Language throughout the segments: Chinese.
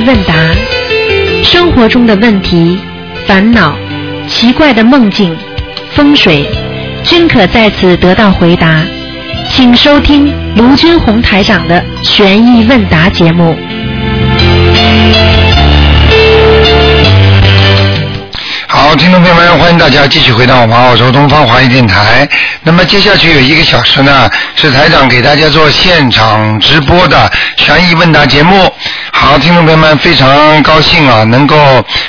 问答，生活中的问题、烦恼、奇怪的梦境、风水，均可在此得到回答。请收听卢军红台长的悬疑问答节目。好，听众朋友们，欢迎大家继续回到我们澳洲东方华语电台。那么接下去有一个小时呢，是台长给大家做现场直播的悬疑问答节目。好，听众朋友们，非常高兴啊，能够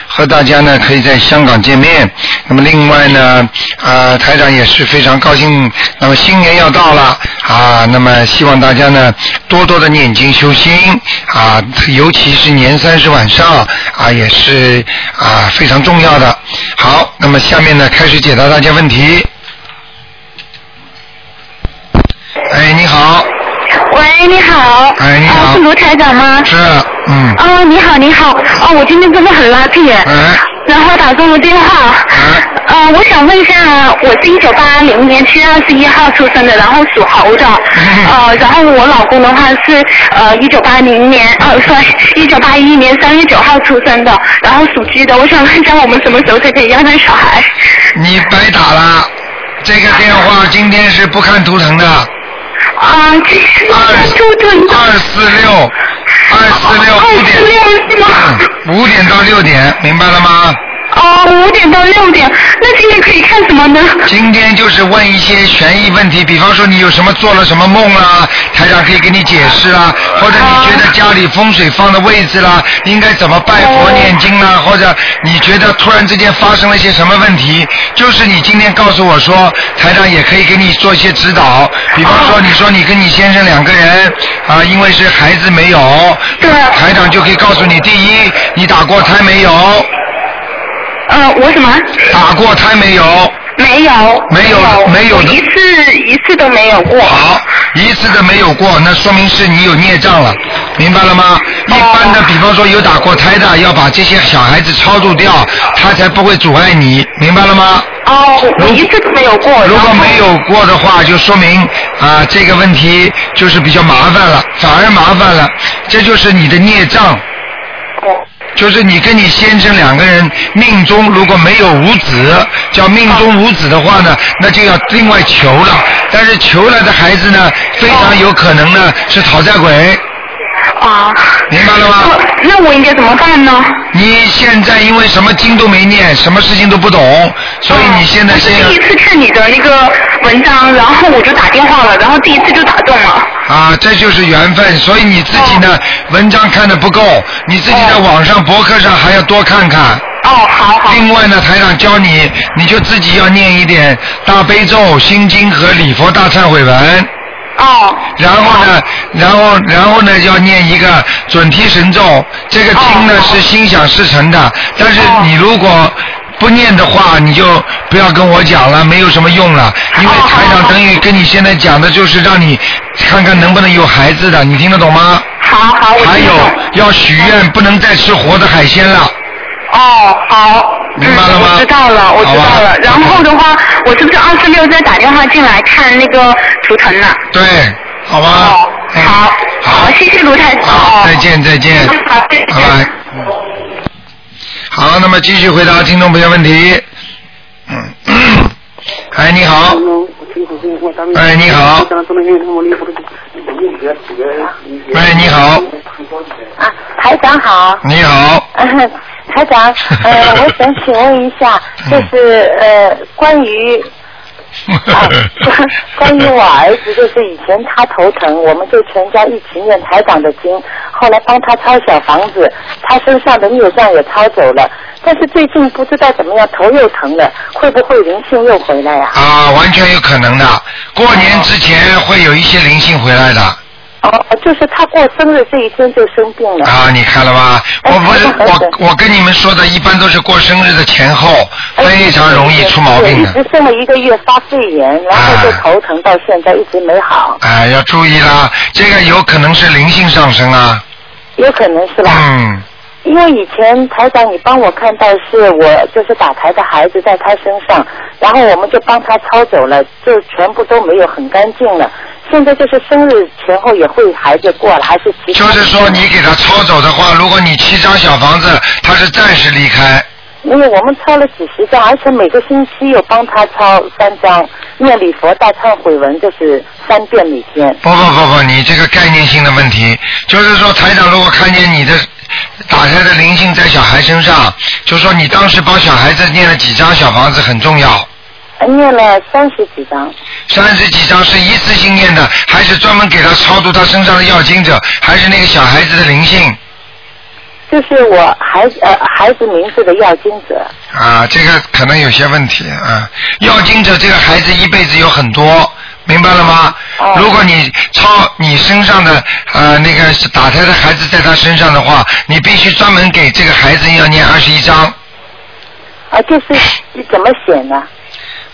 和大家呢可以在香港见面。那么另外呢，呃，台长也是非常高兴。那么新年要到了啊，那么希望大家呢多多的念经修心啊，尤其是年三十晚上啊，也是啊非常重要的。好，那么下面呢开始解答大家问题。好。哎你好啊是卢台长吗？是，嗯，哦，你好，你好。哦，我今天真的很 lucky，哎，然后打通了电话。哎，呃，我想问一下，我是一九八零年七月二十一号出生的，然后属猴的。嗯呃，然后我老公的话是呃一九八零年，呃，sorry，一九八一年三月九号出生的，然后属鸡的。我想问一下，我们什么时候才可以要那小孩？你白打了，这个电话今天是不看图腾的，啊，二。二四六，二四六五二四点，五点到六点，明白了吗？哦，五点到六点，那今天可以看什么呢？今天就是问一些悬疑问题，比方说你有什么做了什么梦啦，台长可以给你解释啦，或者你觉得家里风水放的位置啦，应该怎么拜佛念经啦，或者你觉得突然之间发生了一些什么问题，就是你今天告诉我说，台长也可以给你做一些指导，比方说你说你跟你先生两个人啊，因为是孩子没有，对台长就可以告诉你，第一，你打过胎没有？呃，我什么？打过胎没有？没有。没有没有一次一次都没有过。好，一次都没有过，那说明是你有孽障了，明白了吗？一般的，比方说有打过胎的，要把这些小孩子超度掉，他才不会阻碍你，明白了吗？哦，我一次都没有过。如果没有过的话，就说明啊这个问题就是比较麻烦了，反而麻烦了，这就是你的孽障。哦就是你跟你先生两个人命中如果没有无子，叫命中无子的话呢，那就要另外求了。但是求来的孩子呢，非常有可能呢是讨债鬼，啊。明白了吗？那那我应该怎么办呢？你现在因为什么经都没念，什么事情都不懂，所以你现在我是先第一次看你的那个文章，然后我就打电话了，然后第一次就打中了。啊，这就是缘分。所以你自己呢，文章看的不够，你自己在网上博客上还要多看看。哦，好好。另外呢，台长教你，你就自己要念一点大悲咒、心经和礼佛大忏悔文。哦。然后呢，然后然后呢，要念一个准提神咒。这个经呢是心想事成的，但是你如果不念的话，你就不要跟我讲了，没有什么用了。因为台长等于跟你现在讲的就是让你看看能不能有孩子的，你听得懂吗？好好，我还有要许愿，不能再吃活的海鲜了。哦，好。明白了吗嗯我知道了，我知道。了然后的话，我是不是二十六再打电话进来看那个图腾呢？对，好吧。好，好，谢谢卢台长。好，再见再见，好，再见拜拜。嗯好，那么继续回答听众朋友问题。嗯，哎，你好，哎，你好，哎，你好，啊，台长好。你好，嗯，台长，呃，我想请问一下，就是呃，关于啊，关 关于我儿子，就是以前他头疼，我们就全家一起念台长的经，后来帮他抄小房子，他身上的孽障也抄走了，但是最近不知道怎么样，头又疼了，会不会灵性又回来呀、啊，完全有可能的。过年之前会有一些灵性回来的。哦，就是他过生日这一天就生病了。啊，你看了吧？哎我不是我我跟你们说的，一般都是过生日的前后，哎非常容易出毛病一直生了一个月发肺炎，然后就啊头疼到现在一直没好，哎，要注意啦，这个有可能是灵性上升啊。有可能是吧？嗯，因为以前台长你帮我看到是我就是打牌的孩子在他身上，然后我们就帮他抄走了，就全部都没有很干净了。现在就是生日前后也会孩子过了，还是其就是说你给他抄走的话，如果你七张小房子，他是暂时离开。因为我们抄了几十张，而且每个星期又帮他抄三张，念礼佛大忏悔文就是三遍每天。不不不不，你这个概念性的问题，就是说台长如果看见你的打开的灵性在小孩身上，就说你当时帮小孩子念了几张小房子很重要。呃念了三十几张，三十几张是一次性念的，还是专门给他超度他身上的要经者，还是那个小孩子的灵性？就是我孩子呃孩子名字的要经者。啊，这个可能有些问题啊。要经者这个孩子一辈子有很多，明白了吗？哦如果你抄你身上的呃那个打胎的孩子在他身上的话，你必须专门给这个孩子要念二十一章啊，就是你怎么写呢？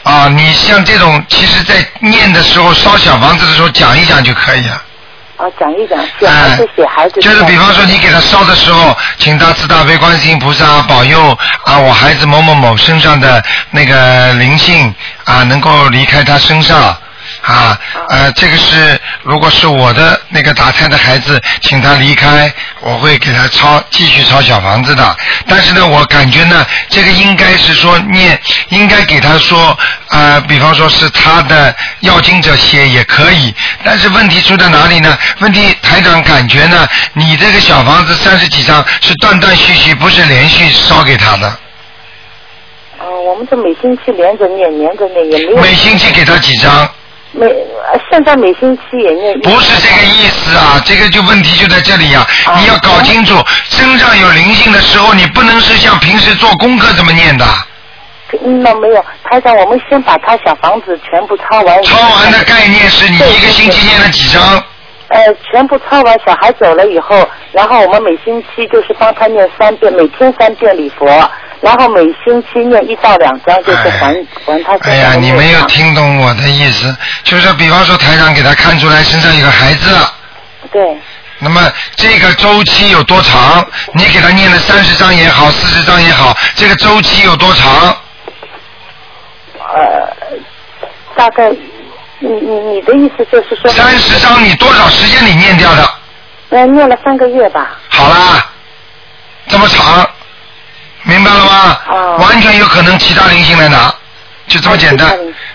啊。你像这种，其实在念的时候烧小房子的时候讲一讲就可以了。啊，讲一讲，写孩子写孩子。哎就是比方说你给他烧的时候，请大慈大悲观世音菩萨保佑啊，我孩子某某某身上的那个灵性啊，能够离开他身上。啊，呃，这个是如果是我的那个打胎的孩子，请他离开，我会给他抄继续抄小房子的。但是呢，我感觉呢，这个应该是说念，应该给他说，呃，比方说是他的要经者写也可以。但是问题出在哪里呢？问题台长感觉呢，你这个小房子三十几张是断断续续，不是连续烧给他的。呃，我们是每星期连着念，连着念也没有。每星期给他几张？每呃现在每星期也念。不是这个意思啊，这个就问题就在这里呀、啊你要搞清楚，身上有灵性的时候，你不能是像平时做功课这么念的。嗯，那没有，台长，我们先把他小房子全部抄完。抄完的概念是你一个星期念了几张？呃，全部抄完，小孩走了以后，然后我们每星期就是帮他念三遍，每天三遍礼佛，然后每星期念一到两张，就是还、还他身哎呀，你没有听懂我的意思，就是比方说台长给他看出来身上有个孩子，对，那么这个周期有多长？你给他念了三十张也好，四十张也好，这个周期有多长？呃，大概你你你的意思就是说，三十张你多少时间里念掉的？呃，念了三个月吧。好啦，这么长，明白了吗？哦完全有可能其他灵性来拿，就这么简单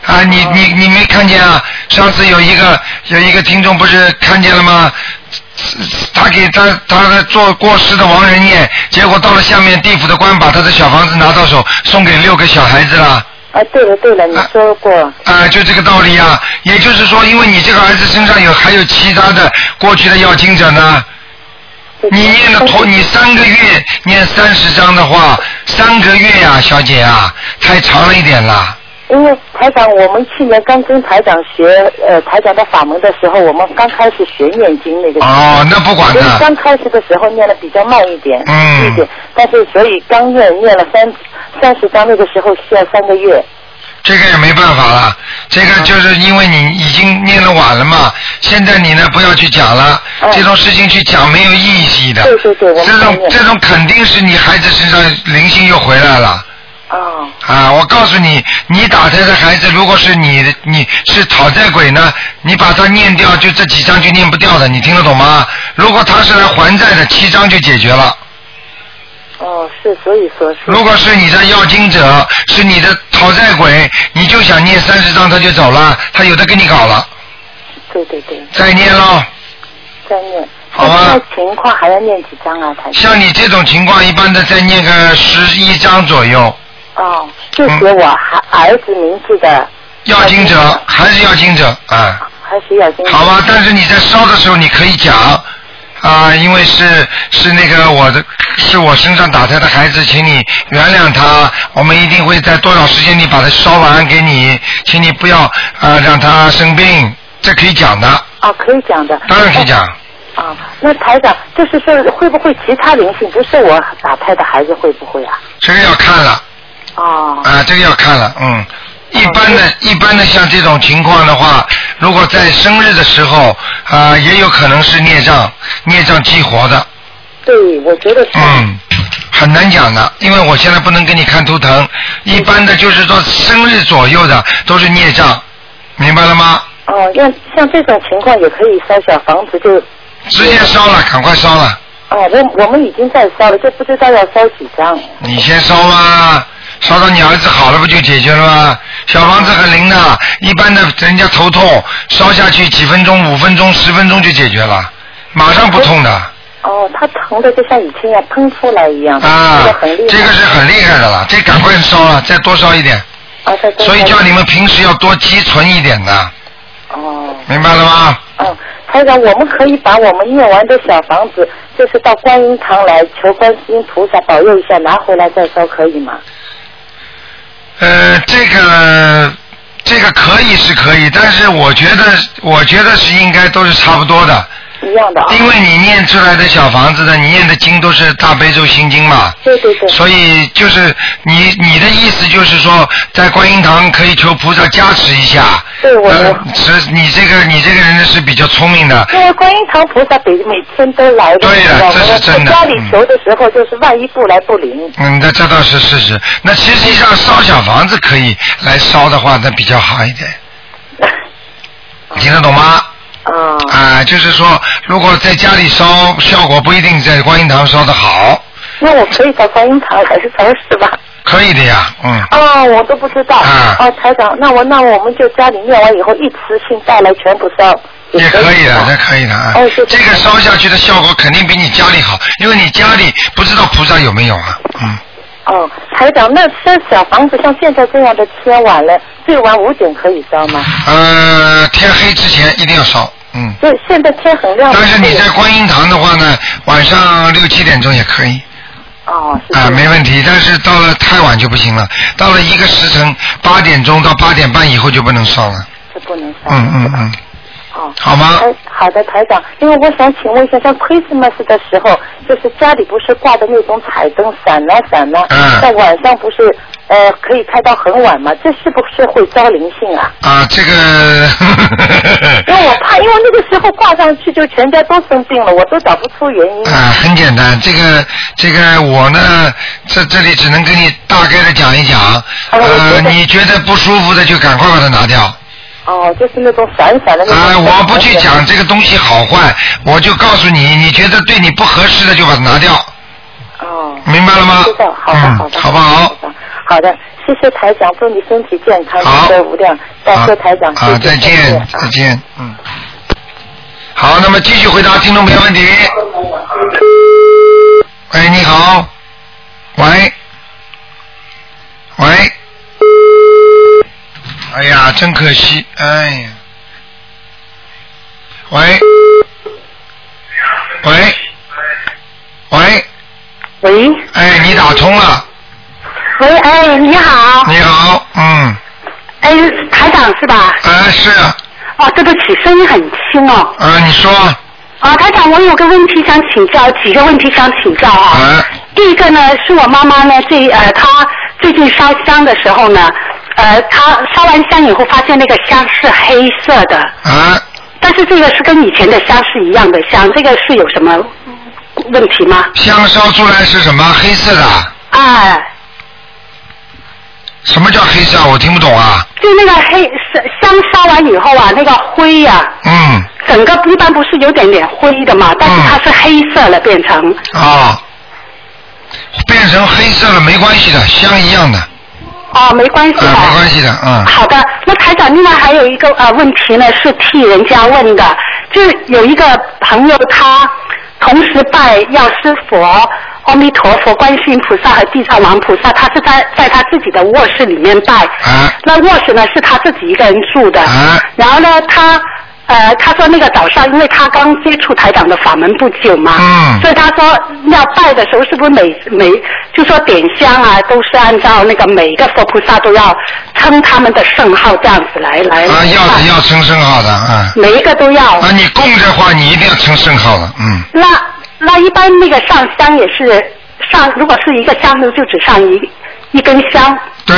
啊！你哦你你没看见啊？上次有一个有一个听众不是看见了吗？他给他他的做过世的亡人念，结果到了下面地府的官把他的小房子拿到手，送给六个小孩子了。啊，对了对了，你说过，啊、就这个道理啊。也就是说，因为你这个儿子身上有还有其他的过去的要经者呢，对你念的头，你三个月念三十章的话，三个月呀、小姐啊，太长了一点了。因为台长，我们去年刚跟台长学呃台长的法门的时候，我们刚开始学念经那个。哦，那不管所以的，刚开始的时候念的比较慢一点，嗯一点，但是所以刚念念了三三十章，那个时候需要三个月。这个也没办法了。这个就是因为你已经念了晚了嘛，现在你呢不要去讲了，嗯这种事情去讲没有意义的。对对对我们这种这种肯定是你孩子身上灵性又回来了。哦，啊，我告诉你，你打胎的孩子，如果是你的，你是讨债鬼呢，你把他念掉，就这几张就念不掉的，你听得懂吗？如果他是来还债的，七张就解决了。哦，是，所以说是。如果是你的要经者，是你的讨债鬼，你就想念三十张他就走了，他有的跟你搞了，对对对，再念喽。再念。好吧那情况还要念几张啊？像你这种情况，一般的再念个十一张左右。哦，就写我孩儿子名字的。要经者还是要经者啊？还是要经者。好吧，但是你在烧的时候你可以讲啊，因为是是那个我的是我身上打胎的孩子，请你原谅他，我们一定会在多少时间里把它烧完给你，请你不要啊让他生病，这可以讲的，啊，可以讲的。当然可以讲。啊，那台长就是说，会不会其他灵性不是我打胎的孩子会不会啊？这个要看了哦，啊，这个要看了，嗯。一般的、一般的像这种情况的话，如果在生日的时候啊，也有可能是孽障，孽障激活的。对，我觉得是。嗯，很难讲的，因为我现在不能给你看图腾。一般的就是说生日左右的都是孽障，明白了吗？哦，长，像像这种情况也可以烧小房子就。直接烧了，赶快烧了。哦，我我们已经在烧了，就不知道要烧几张。你先烧嘛，烧到你儿子好了不就解决了吗？小房子很灵的，一般的人家头痛，烧下去几分钟、五分钟、十分钟就解决了，马上不痛的。哦，他疼的就像以前要喷出来一样。啊，这个是很厉害的了，这赶快烧了，再多烧一点。啊，再所以叫你们平时要多积存一点的。哦。明白了吗？嗯。台长，我们可以把我们念完的小房子，就是到观音堂来求观世音菩萨保佑一下，拿回来再烧，可以吗？呃，这个这个可以是可以，但是我觉得，我觉得是应该都是差不多的。一样的啊。因为你念出来的小房子的，你念的经都是大悲咒心经嘛。对对对。所以就是你你的意思就是说，在观音堂可以求菩萨加持一下。对，我我。是，你这个你这个人是比较聪明的。因为观音堂菩萨每每天都来的。对的，这是真的。家里求的时候，就是万一不来不灵。嗯，那这倒是事实。那实际上烧小房子可以来烧的话，那比较好一点。听得懂吗？啊，啊，就是说，如果在家里烧，效果不一定在观音堂烧的好。那我可以在观音堂还是超市吧？可以的呀，嗯。哦，我都不知道。啊。哦，台长，那我那我们就家里念完以后一次性带来全部烧。也可以的，这可以的啊。哦，这个烧下去的效果肯定比你家里好，因为你家里不知道菩萨有没有啊，嗯。哦，台长，那这小房子像现在这样的天晚了，最晚五点可以烧吗？呃，天黑之前一定要烧，嗯。就现在天很亮。但是你在观音堂的话呢，晚上六七点钟也可以。哦。啊，没问题，但是到了太晚就不行了，到了一个时辰八点钟到八点半以后就不能烧了。就不能烧。嗯嗯嗯。哦。好吗？好的，台长，因为我想请问一下，像 Christmas 的时候，就是家里不是挂的那种彩灯，闪啊闪啊，在晚上不是呃可以开到很晚吗？这是不是会招灵性啊？啊，这个。因为我怕，因为那个时候挂上去就全家都生病了，我都找不出原因。啊，很简单，这个这个我呢，在这里只能跟你大概的讲一讲。呃，你觉得不舒服的就赶快把它拿掉。哦，就是那种闪闪的那种。啊，我不去讲这个东西好坏，我就告诉你，你觉得对你不合适的就把它拿掉。哦。明白了吗？知道，好的，好的。好不好？好的，谢谢台长，祝你身体健康，功德无量。感谢台长，好，再见，再见，嗯。好，那么继续回答听众朋友问题。喂，你好。喂。喂。哎呀，真可惜，哎呀！喂，喂，喂，喂，哎，你打通了。喂，哎，你好。你好，嗯。哎，台长是吧？哎，是。哦，对不起，声音很轻哦。啊，你说。啊，台长，我有个问题想请教，几个问题想请教啊。啊。第一个呢，是我妈妈呢，最呃，她最近烧香的时候呢。呃，他烧完香以后，发现那个香是黑色的。啊。但是这个是跟以前的香是一样的香，这个是有什么问题吗？香烧出来是什么？黑色的。啊。什么叫黑色？我听不懂啊。就那个黑香烧完以后啊，那个灰呀。嗯。整个一般不是有点点灰的嘛？但是它是黑色了，变成。啊。变成黑色了没关系的，香一样的。哦，没关系的。没关系的，嗯。好的，那台长，另外还有一个呃问题呢，是替人家问的，就有一个朋友他同时拜药师佛、阿弥陀佛、观世音菩萨和地藏王菩萨，他是在在他自己的卧室里面拜。啊。那卧室呢是他自己一个人住的。啊。然后呢，他。呃，他说那个早上，因为他刚接触台长的法门不久嘛，嗯，所以他说要拜的时候，是不是每每就说点香啊，都是按照那个每一个佛菩萨都要称他们的圣号这样子来来。啊，要的要称圣号的啊。每一个都要。啊，你供的话，你一定要称圣号的，嗯。那那一般那个上香也是上，如果是一个香炉，就只上一一根香。对。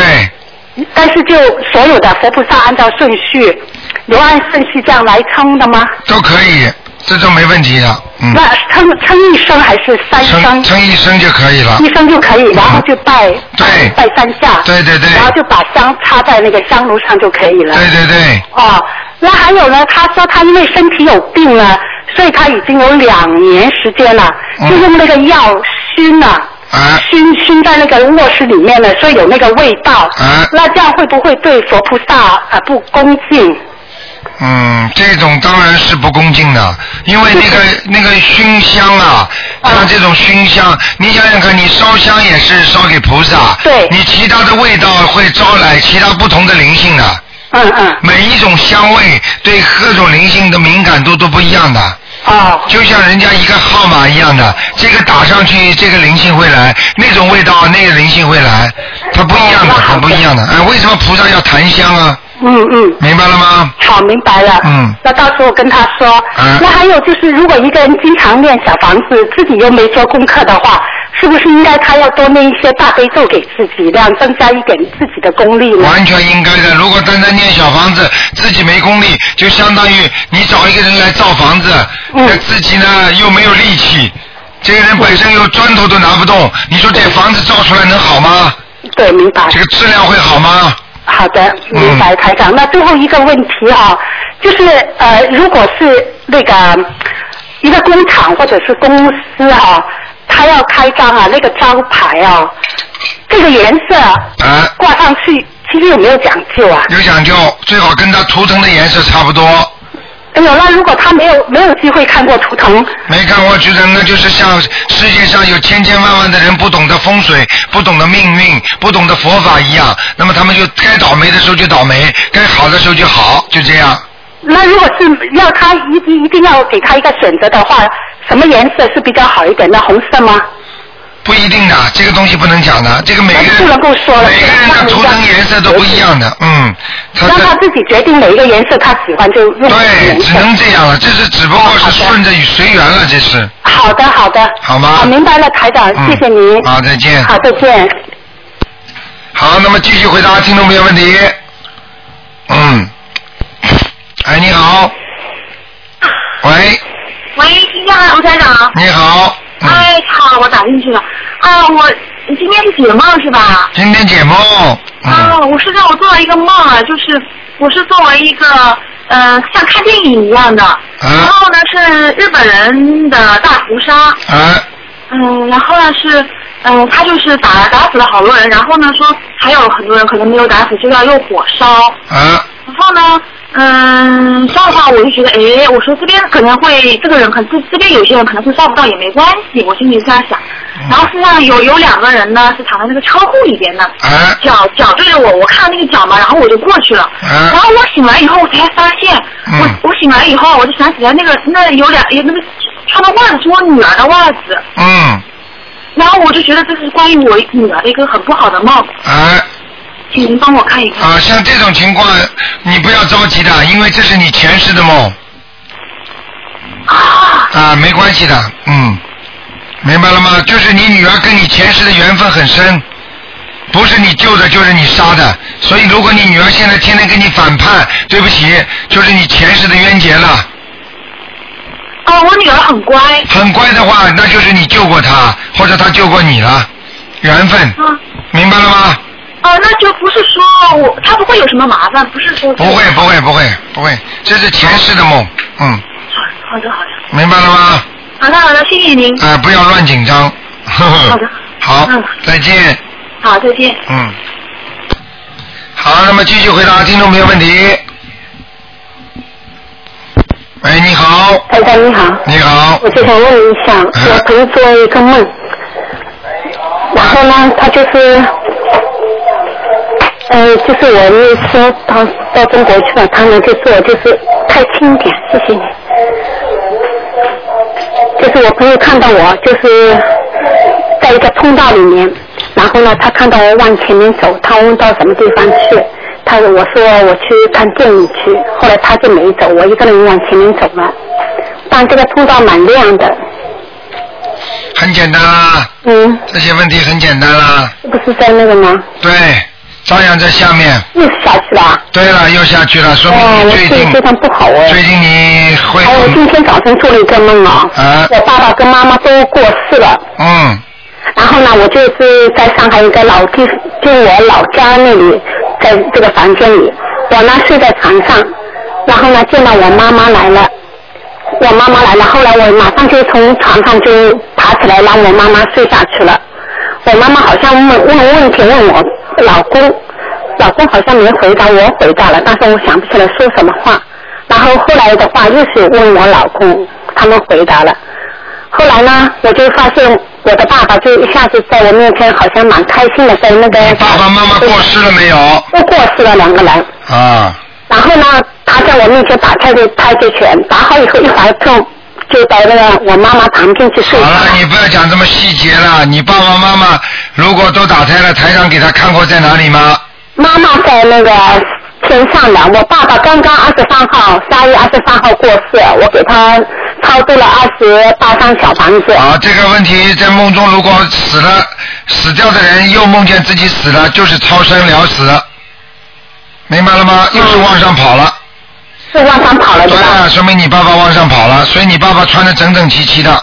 但是就所有的佛菩萨按照顺序。有按顺序这样来称的吗？都可以，这都没问题的。嗯。那称称一声还是三声？称一声就可以了。一声就可以，然后就拜对拜三下。对对对。然后就把香插在那个香炉上就可以了。对对对。哦，那还有呢，他说他因为身体有病了，所以他已经有两年时间了，嗯就用那个药熏了。啊熏熏在那个卧室里面了，所以有那个味道。啊那这样会不会对佛菩萨啊、呃不恭敬？嗯，这种当然是不恭敬的，因为那个 那个熏香啊，像这种熏香，你想想看，你烧香也是烧给菩萨，对你其他的味道会招来其他不同的灵性的，嗯嗯。每一种香味对各种灵性的敏感度都不一样的。哦。就像人家一个号码一样的，这个打上去，这个灵性会来；那种味道，那个灵性会来，它不一样的，很不一样的。哎，为什么菩萨要檀香啊？嗯嗯。明白了吗？好，明白了。嗯那到时候跟他说。嗯那还有就是，如果一个人经常念小房子，自己又没做功课的话，是不是应该他要多念一些大悲咒给自己，这样增加一点自己的功力呢？完全应该的。如果单单念小房子，自己没功力，就相当于你找一个人来造房子，嗯那自己呢又没有力气，这个人本身又砖头都拿不动，你说这房子造出来能好吗？对，明白。这个质量会好吗？好的，嗯明白，台长。那最后一个问题哈、就是呃，如果是那个一个工厂或者是公司哈、他要开张啊，那个招牌啊，这个颜色啊，挂上去，其实有没有讲究啊？有讲究，最好跟它图腾的颜色差不多。哎呦，那如果他没有没有机会看过图腾，没看过图腾，那就是像世界上有千千万万的人不懂得风水，不懂得命运，不懂得佛法一样。那么他们就该倒霉的时候就倒霉，该好的时候就好，就这样。那如果是要他一定一定要给他一个选择的话，什么颜色是比较好一点的？红色吗？不一定的，这个东西不能讲的，这个每个人不能够说了每个人的图腾颜色都不一样的，嗯，他让他自己决定哪一个颜色他喜欢就用对，颜只能。这样了，这是只不过是顺着随缘了，这是。好的，好的。好吗好，明白了，台长，嗯谢谢您。好，再见。好，再见。好，那么继续回答听众朋友问题。嗯，哎，你好，喂，喂，听见吗，卢台长？你好，嗯，哎，好，我打进去了。啊，我今天是解梦是吧？今天解梦，啊，嗯，我是让我做了一个梦啊，就是我是作为一个呃像看电影一样的，然后呢是日本人的大屠杀，哎，嗯，然后呢是嗯他就是打打死了好多人，然后呢说还有很多人可能没有打死，就要用火烧，啊，然后呢，嗯，这样的话我就觉得，哎，我说这边可能会这个人可能这这边有些人可能会烧不到也没关系，我心里这样想。然后身上有有两个人呢是躺在那个车库里边的，哎，脚脚对着我，我看到那个脚嘛，然后我就过去了。嗯然后我醒来以后，我才发现，嗯。我我醒来以后，我就想起来那个那有两有那个穿的袜子是我女儿的袜子，嗯，然后我就觉得这是关于我女儿的一个很不好的梦，哎，请您帮我看一看。啊，像这种情况，你不要着急的，因为这是你前世的梦，啊，啊，没关系的，嗯，明白了吗？就是你女儿跟你前世的缘分很深，不是你救的，就是你杀的。所以如果你女儿现在天天跟你反叛，对不起，就是你前世的冤结了。哦，我女儿很乖。很乖的话，那就是你救过她，或者她救过你了，缘分，啊。明白了吗？哦，那就不是说我他不会有什么麻烦，不是说不会，不会，不会，不会，这是前世的梦，嗯，好的，好的，明白了吗？好的，好的，谢谢您。哎、不要乱紧张。呵呵好的。好嗯，再见。好，再见。嗯。好，那么继续回答听众朋友问题。喂，你好，台长你好，你好，我就想问一下，嗯我朋友做了一个梦，然后呢，他就是，呃，就是我那时候到到中国去了，他们就说我就是太轻点，谢谢你。就是我朋友看到我就是在一个通道里面，然后呢，他看到我往前面走，他问到什么地方去，他我说我去看电影去，后来他就没走，我一个人往前面走了，但这个通道蛮亮的，很简单。啦，嗯，这些问题很简单啦，是不是在那个吗？对，照样在下面。又下去了，对了，又下去了，说哦，明我你最近非常不好哦。最近你会还有今天早晨做了一个梦啊，啊我爸爸跟妈妈都过世了，嗯然后呢，我就是在上海一个老地，就我老家那里，在这个房间里，我呢睡在床上，然后后呢见到我妈妈来了，我妈妈来了，后来我马上就从床上就爬起来，让我妈妈睡下去了。我妈妈好像问问问题问我老公，老公好像没回答，我回答了，但是我想不起来说什么话。然后后来的话又是问我老公，他们回答了。后来呢，我就发现我的爸爸就一下子在我面前好像蛮开心的，在那个你爸爸妈妈过世了没有？都过世了两个人。啊，然后呢，他在我面前打太极太极拳，打好以后一会儿就就到那个我妈妈旁边去睡觉好了，你不要讲这么细节了。你爸爸妈妈如果都打胎了，台上给他看过在哪里吗？妈妈在那个天上的，我爸爸刚刚二十三号，三月二十三号过世，我给他超度了二十八张小房子。啊，这个问题在梦中如果死了，死掉的人又梦见自己死了，就是超生了死，明白了吗？又是往上跑了。是往上跑了对吧？对啊，说明你爸爸往上跑了，所以你爸爸穿的整整齐齐的。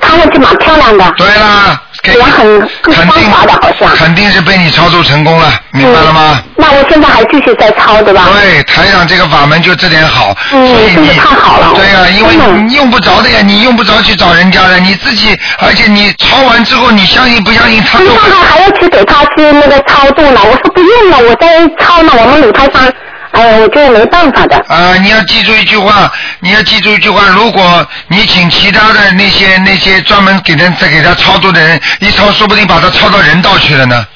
看上去蛮漂亮的。对啦，给也很肯定的，好像。肯定是被你操作成功了，明白了吗？那我现在还继续在抄，对吧？对，台长这个法门就这点好，嗯所以你太好了对呀、因为真的你用不着的呀，你用不着去找人家的，你自己，而且你抄完之后，你相信不相信他们上海还要去给他去那个超度呢，我说不用了，我在抄呢，我们鲁台上，哎呀，我就没办法的。啊、你要记住一句话，你要记住一句话，如果你请其他的那些那些专门给人再给他超度的人一抄，说不定把他抄到人道去了呢。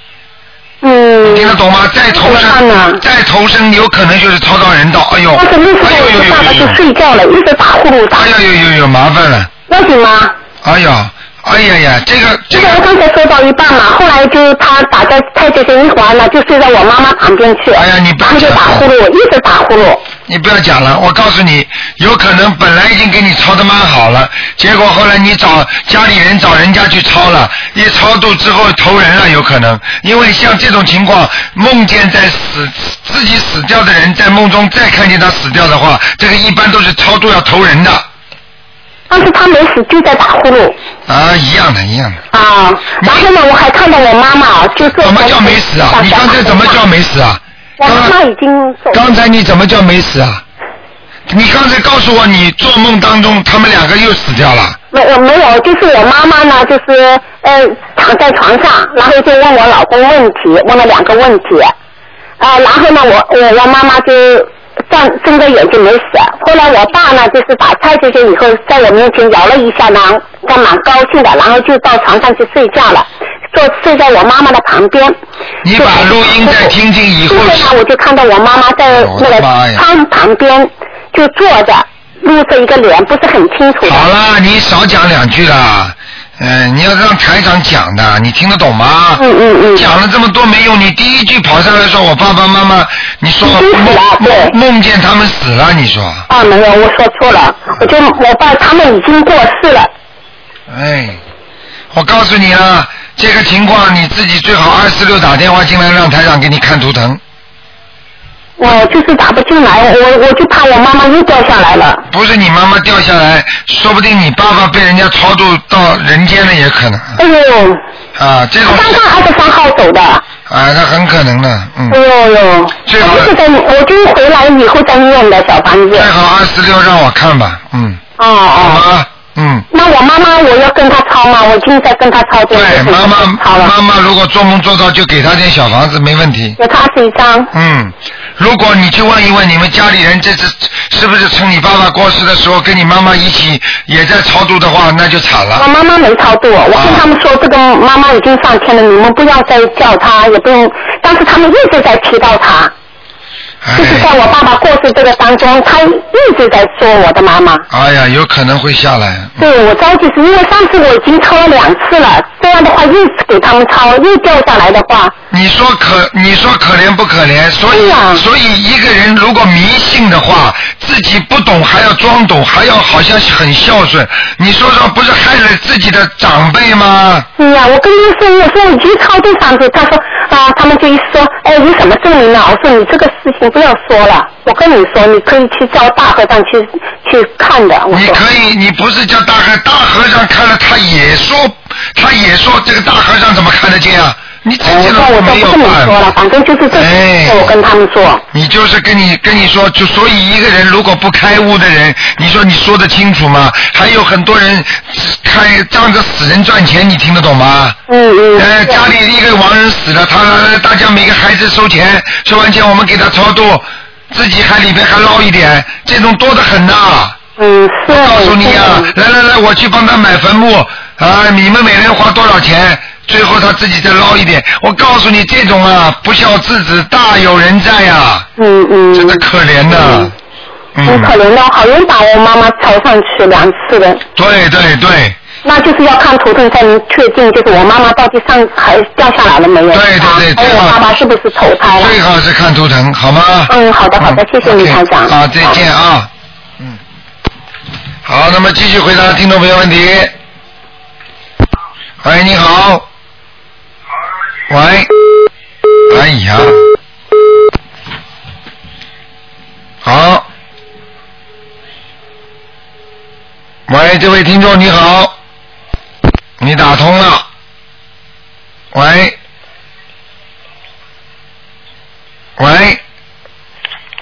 嗯。听得懂吗？再投生，再投生有可能就是超到人道。哎呦，哎呦呦我爸爸就呦呦呦，睡觉了，一直打呼噜打哎，呦呦呦呦，麻烦了。要紧吗？哎呀，哎呀呀，这个这个。这个我刚才说到一半嘛，后来就他打在太极拳一环了，就睡在我妈妈旁边去，哎呀你不要然后就打呼噜，一直打呼噜。你不要讲了，我告诉你，有可能本来已经给你抄的蛮好了，结果后来你找家里人找人家去抄了，一超度之后投人了，有可能，因为像这种情况，梦见在死自己死掉的人在梦中再看见他死掉的话，这个一般都是超度要投人的但是他没死，就在打呼噜啊，一样的，一样的。啊。然后呢，我还看到我妈妈啊，就做怎么叫没死啊？你刚才怎么叫没死啊？我妈妈已经走。刚才你怎么叫没死啊？你刚才告诉我，你做梦当中他们两个又死掉了。没有没有，就是我妈妈呢，就是呃躺在床上，然后就问我老公问题，问了两个问题，呃，然后呢，我我我妈妈就睁睁着眼睛没死。后来我爸呢，就是打菜这些以后，在我面前摇了一下呢，他蛮高兴的，然后就到床上去睡觉了，坐睡在我妈妈的旁边。你把录音再听听以后接着呢，我就看到我妈妈在那个窗旁边就坐着，露着一个脸，不是很清楚。好了，你少讲两句啦。嗯、你要让台长讲的，你听得懂吗？嗯嗯嗯。讲了这么多没用，你第一句跑上来说我爸爸妈妈，你说梦梦见他们死了，你说，啊，没有，我说错了，我就我爸他们已经过世了。哎，我告诉你啊，这个情况你自己最好二四六打电话进来，让台长给你看图腾。我就是打不进来，我我就怕我妈妈又掉下来了。不是你妈妈掉下来，说不定你爸爸被人家超度到人间了也可能哎呦，啊，这种刚刚二十三号走的。啊，那很可能的，嗯哎，呦呦，最好我就是在，我就回来以后再念的小房子最。好二四六让我看吧，嗯，哦好哦，吗？嗯，那我妈妈我要跟她抄吗？我已经在跟她抄这个对，妈妈抄了，妈妈如果做梦做到，就给她点小房子，没问题。有她二十一张。嗯，如果你去问一问你们家里人，这次是不是趁你爸爸过世的时候跟你妈妈一起也在超度的话，那就惨了我。妈妈没超度，我跟他们说这个妈妈已经上天了，你们不要再叫她，也不用。但是他们一直在提到她，就是在哎，我爸爸过世这个当中，他一直在说我的妈妈。哎呀，有可能会下来。对，我着急是因为上次我已经抄了两次了，这样的话又给他们抄，又掉下来的话，你说可你说可怜不可怜？所以、啊所以一个人如果迷信的话，自己不懂还要装懂，还要好像很孝顺，你说说不是害了自己的长辈吗？是呀、我跟你说，我说我已经超度上去，他说啊，他们就一说，哎，你什么证明呢？我说你这个事情不要说了，我跟你说，你可以去叫大和尚去去看的。我，你可以，你不是叫大和大和尚看了，他也说，他也说这个大和尚怎么看得见啊？你自呃己都那我没有不跟你办说了，法。反正就是这哎我跟他们说。你就是跟你跟你说，就所以一个人如果不开悟的人，你说你说得清楚吗？还有很多人开仗着死人赚钱，你听得懂吗？嗯嗯。家里一个亡人死了，他大家每个孩子收钱，收完钱我们给他超度，自己还里边还捞一点，这种多得很呐。嗯，是。我告诉你啊，来来来，我去帮他买坟墓啊！你们每人花多少钱？最后他自己再捞一点。我告诉你，这种啊，不孝之子大有人在呀、嗯嗯。真的可怜呐。很嗯，可怜的，好容易把我妈妈抄上去两次的，对对对，那就是要看图腾才能确定，就是我妈妈到底上还掉下来了没有？对对对还有我最好爸爸是不是投胎了？最好是看图腾，好吗？嗯，好的好的，谢谢你 OK，台长。啊，再见啊。嗯。好，那么继续回答听众朋友问题。喂，你好。喂。哎呀。好。喂，这位听众你好，你打通了。喂。喂，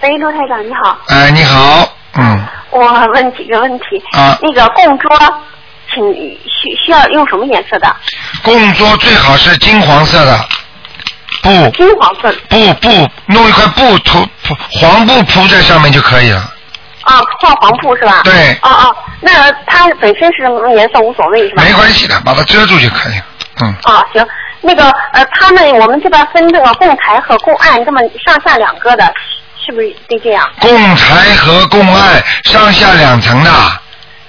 喂，陆台长你好，哎，你好，嗯，我问几个问题。啊那个供桌，请需需要用什么颜色的？供桌最好是金黄色的布，金黄色的布布，弄一块布涂铺黄布铺在上面就可以了。啊，换黄布是吧？对哦哦，那它本身是什么颜色无所谓是吧？没关系的，把它遮住就可以了。嗯，啊，行，那个呃，他们我们这边分这个供台和供案这么上下两个的，是不是得这样？供台和供案上下两层的，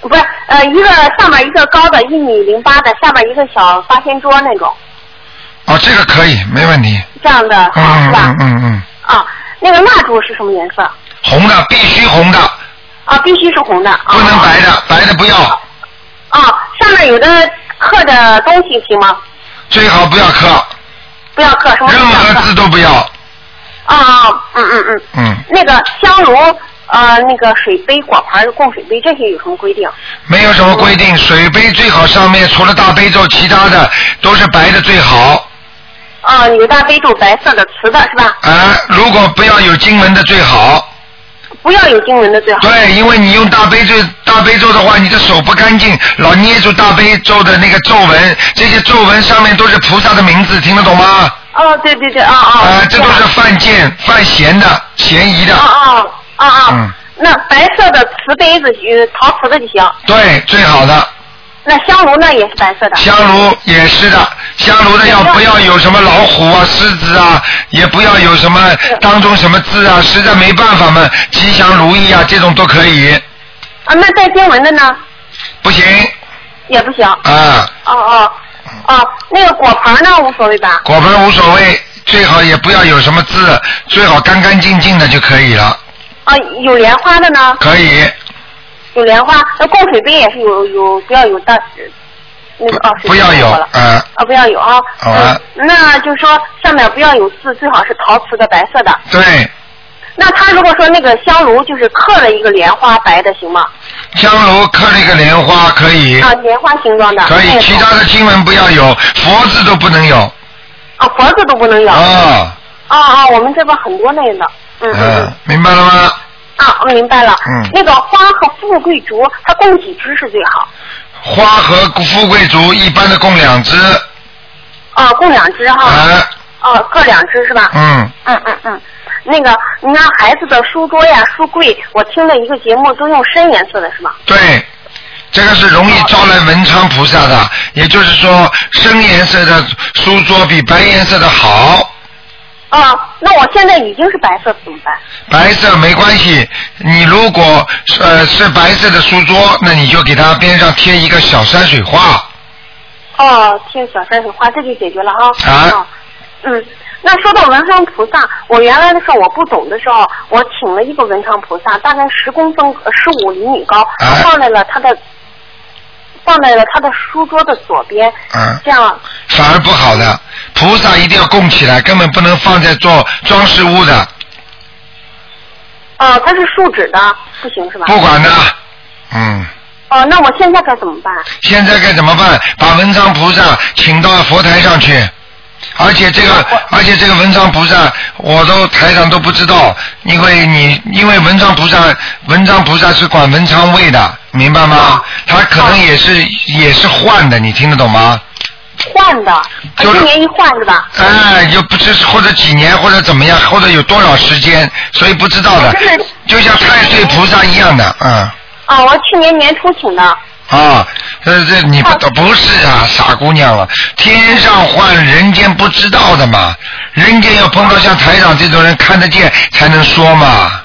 不是，呃，一个上面一个高的一米零八的，下边一个小八仙桌那种，哦，这个可以，没问题。这样的是吧嗯？嗯嗯，啊，那个蜡烛是什么颜色？红的必须红的，啊，必须是红的。啊、不能白的，白的不要，啊，上面有的刻的东西行吗？最好不要刻，不要刻，什么任何字都不要。啊，嗯嗯嗯。嗯，那个香炉，呃，那个水杯、果盘、供水杯这些有什么规定？没有什么规定，水杯最好上面除了大悲咒，其他的都是白的最好。啊，有大悲咒白色的瓷的是吧？啊，如果不要有经文的最好。不要有经文的最好。对，因为你用大悲咒大悲咒的话，你的手不干净，老捏住大悲咒的那个皱纹，这些皱纹上面都是菩萨的名字，听得懂吗？哦，对对对，啊啊。啊，这都是犯贱、犯嫌的、嫌疑的。啊啊啊啊！嗯，那白色的瓷杯子，呃，陶瓷的就行。对，最好的那香炉呢也是白色的。香炉也是的，香炉的要不要有什么老虎啊、狮子啊，也不要有什么当中什么字啊，实在没办法嘛，吉祥如意啊，这种都可以，啊，那带经文的呢不行也不行。啊，哦哦哦，那个果盘呢无所谓吧？果盘无所谓，最好也不要有什么字，最好干干净净的就可以了，啊，有莲花的呢？可以，有莲花，那供水杯也是有有不要有大那个哦，水不要有了不要有啊。好啊嗯那就是说上面不要有字，最好是陶瓷的白色的。对，那他如果说那个香炉就是刻了一个莲花白的，行吗？香炉刻了一个莲花可以，啊，莲花形状的。可以，其他的经文不要有，佛字都不能有，啊，佛字都不能有。啊，啊啊，我们这边很多那个。嗯明白了吗？啊，我明白了。嗯那个花和富贵竹，它供几支是最好？花和富贵竹一般的供两支，啊，供两只哈。啊，啊，各两只是吧？嗯，嗯嗯嗯，那个，你看孩子的书桌呀、书柜，我听了一个节目都用深颜色的是吧？对，这个是容易招来文昌菩萨的，也就是说，深颜色的书桌比白颜色的好。啊，那我现在已经是白色怎么办？白色没关系，你如果呃是白色的书桌，那你就给它边上贴一个小山水画。哦，贴小山水画，这就解决了啊。啊哦嗯，那说到文昌菩萨，我原来的时候我不懂的时候，我请了一个文昌菩萨，大概十公分、十五厘米高，啊放在了他的。放在了他的书桌的左边，嗯这样反而不好的，菩萨一定要供起来，根本不能放在做装饰物的，哦，它是树脂的，不行是吧？不管的。嗯，哦，那我现在该怎么办？现在该怎么办？把文昌菩萨请到佛台上去，而且这个，而且这个文昌菩萨，我都台上都不知道，因为你因为文昌菩萨，文昌菩萨是管文昌位的，明白吗？他可能也是也是换的，你听得懂吗？换的，就是一年一换是吧？哎，就不知或者几年或者怎么样，或者有多少时间，所以不知道的，就像太岁菩萨一样的，嗯。啊，我去年年初请的。啊，这这你不懂不是啊，傻姑娘了，天上换人间不知道的嘛，人间要碰到像台长这种人看得见才能说嘛，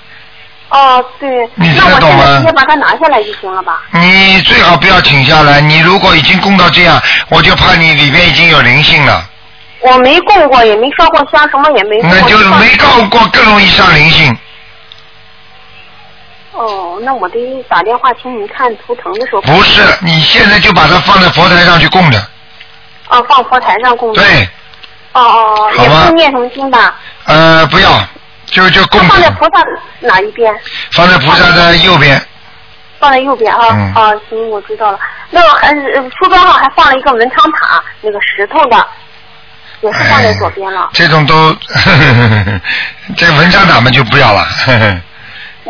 哦，对。你听得懂吗直接把它拿下来就行了吧？你最好不要请下来，你如果已经供到这样，我就怕你里边已经有灵性了，我没供过，也没烧过香，什么也没。那就是没告过更容易上灵性，哦，那我得打电话请你看图腾的时候。不是，你现在就把它放在佛台上去供着，哦，放佛台上供着。对，哦哦哦，也不念什么经吧？呃，不要，就就供放在，菩萨哪一边？放在菩萨的右边，放在右边啊。嗯啊，行，我知道了。那我还是呃书桌上还放了一个文昌塔，那个石头的，也是放在左边了。这种都，这文章党们就不要了。呵 呵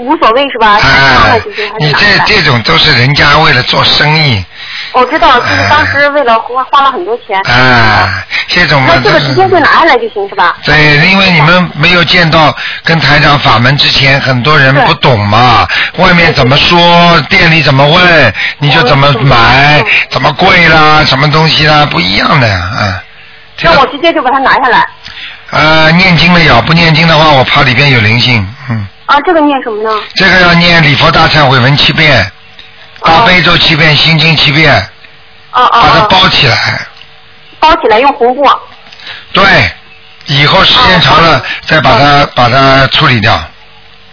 无所谓是吧？放哎了就是你这这种都是人家为了做生意，我知道，就是当时为了花花了很多钱。啊，这种嘛那这个都直接就拿下来就行是吧？对，因为你们没有见到跟台长法门之前，很多人不懂嘛，外面怎么说，店里怎么问，你就怎么买嗯，怎么贵啦，什么东西啦，不一样的呀，嗯。听那我直接就把它拿下来。呃，念经了有，不念经的话，我怕里边有灵性，嗯。啊，这个念什么呢？这个要念礼佛大忏悔文七遍，大悲咒七遍，心经七遍，哦哦哦，把它包起来。包起来用红布。对，以后时间长哦了再把它把它处理掉。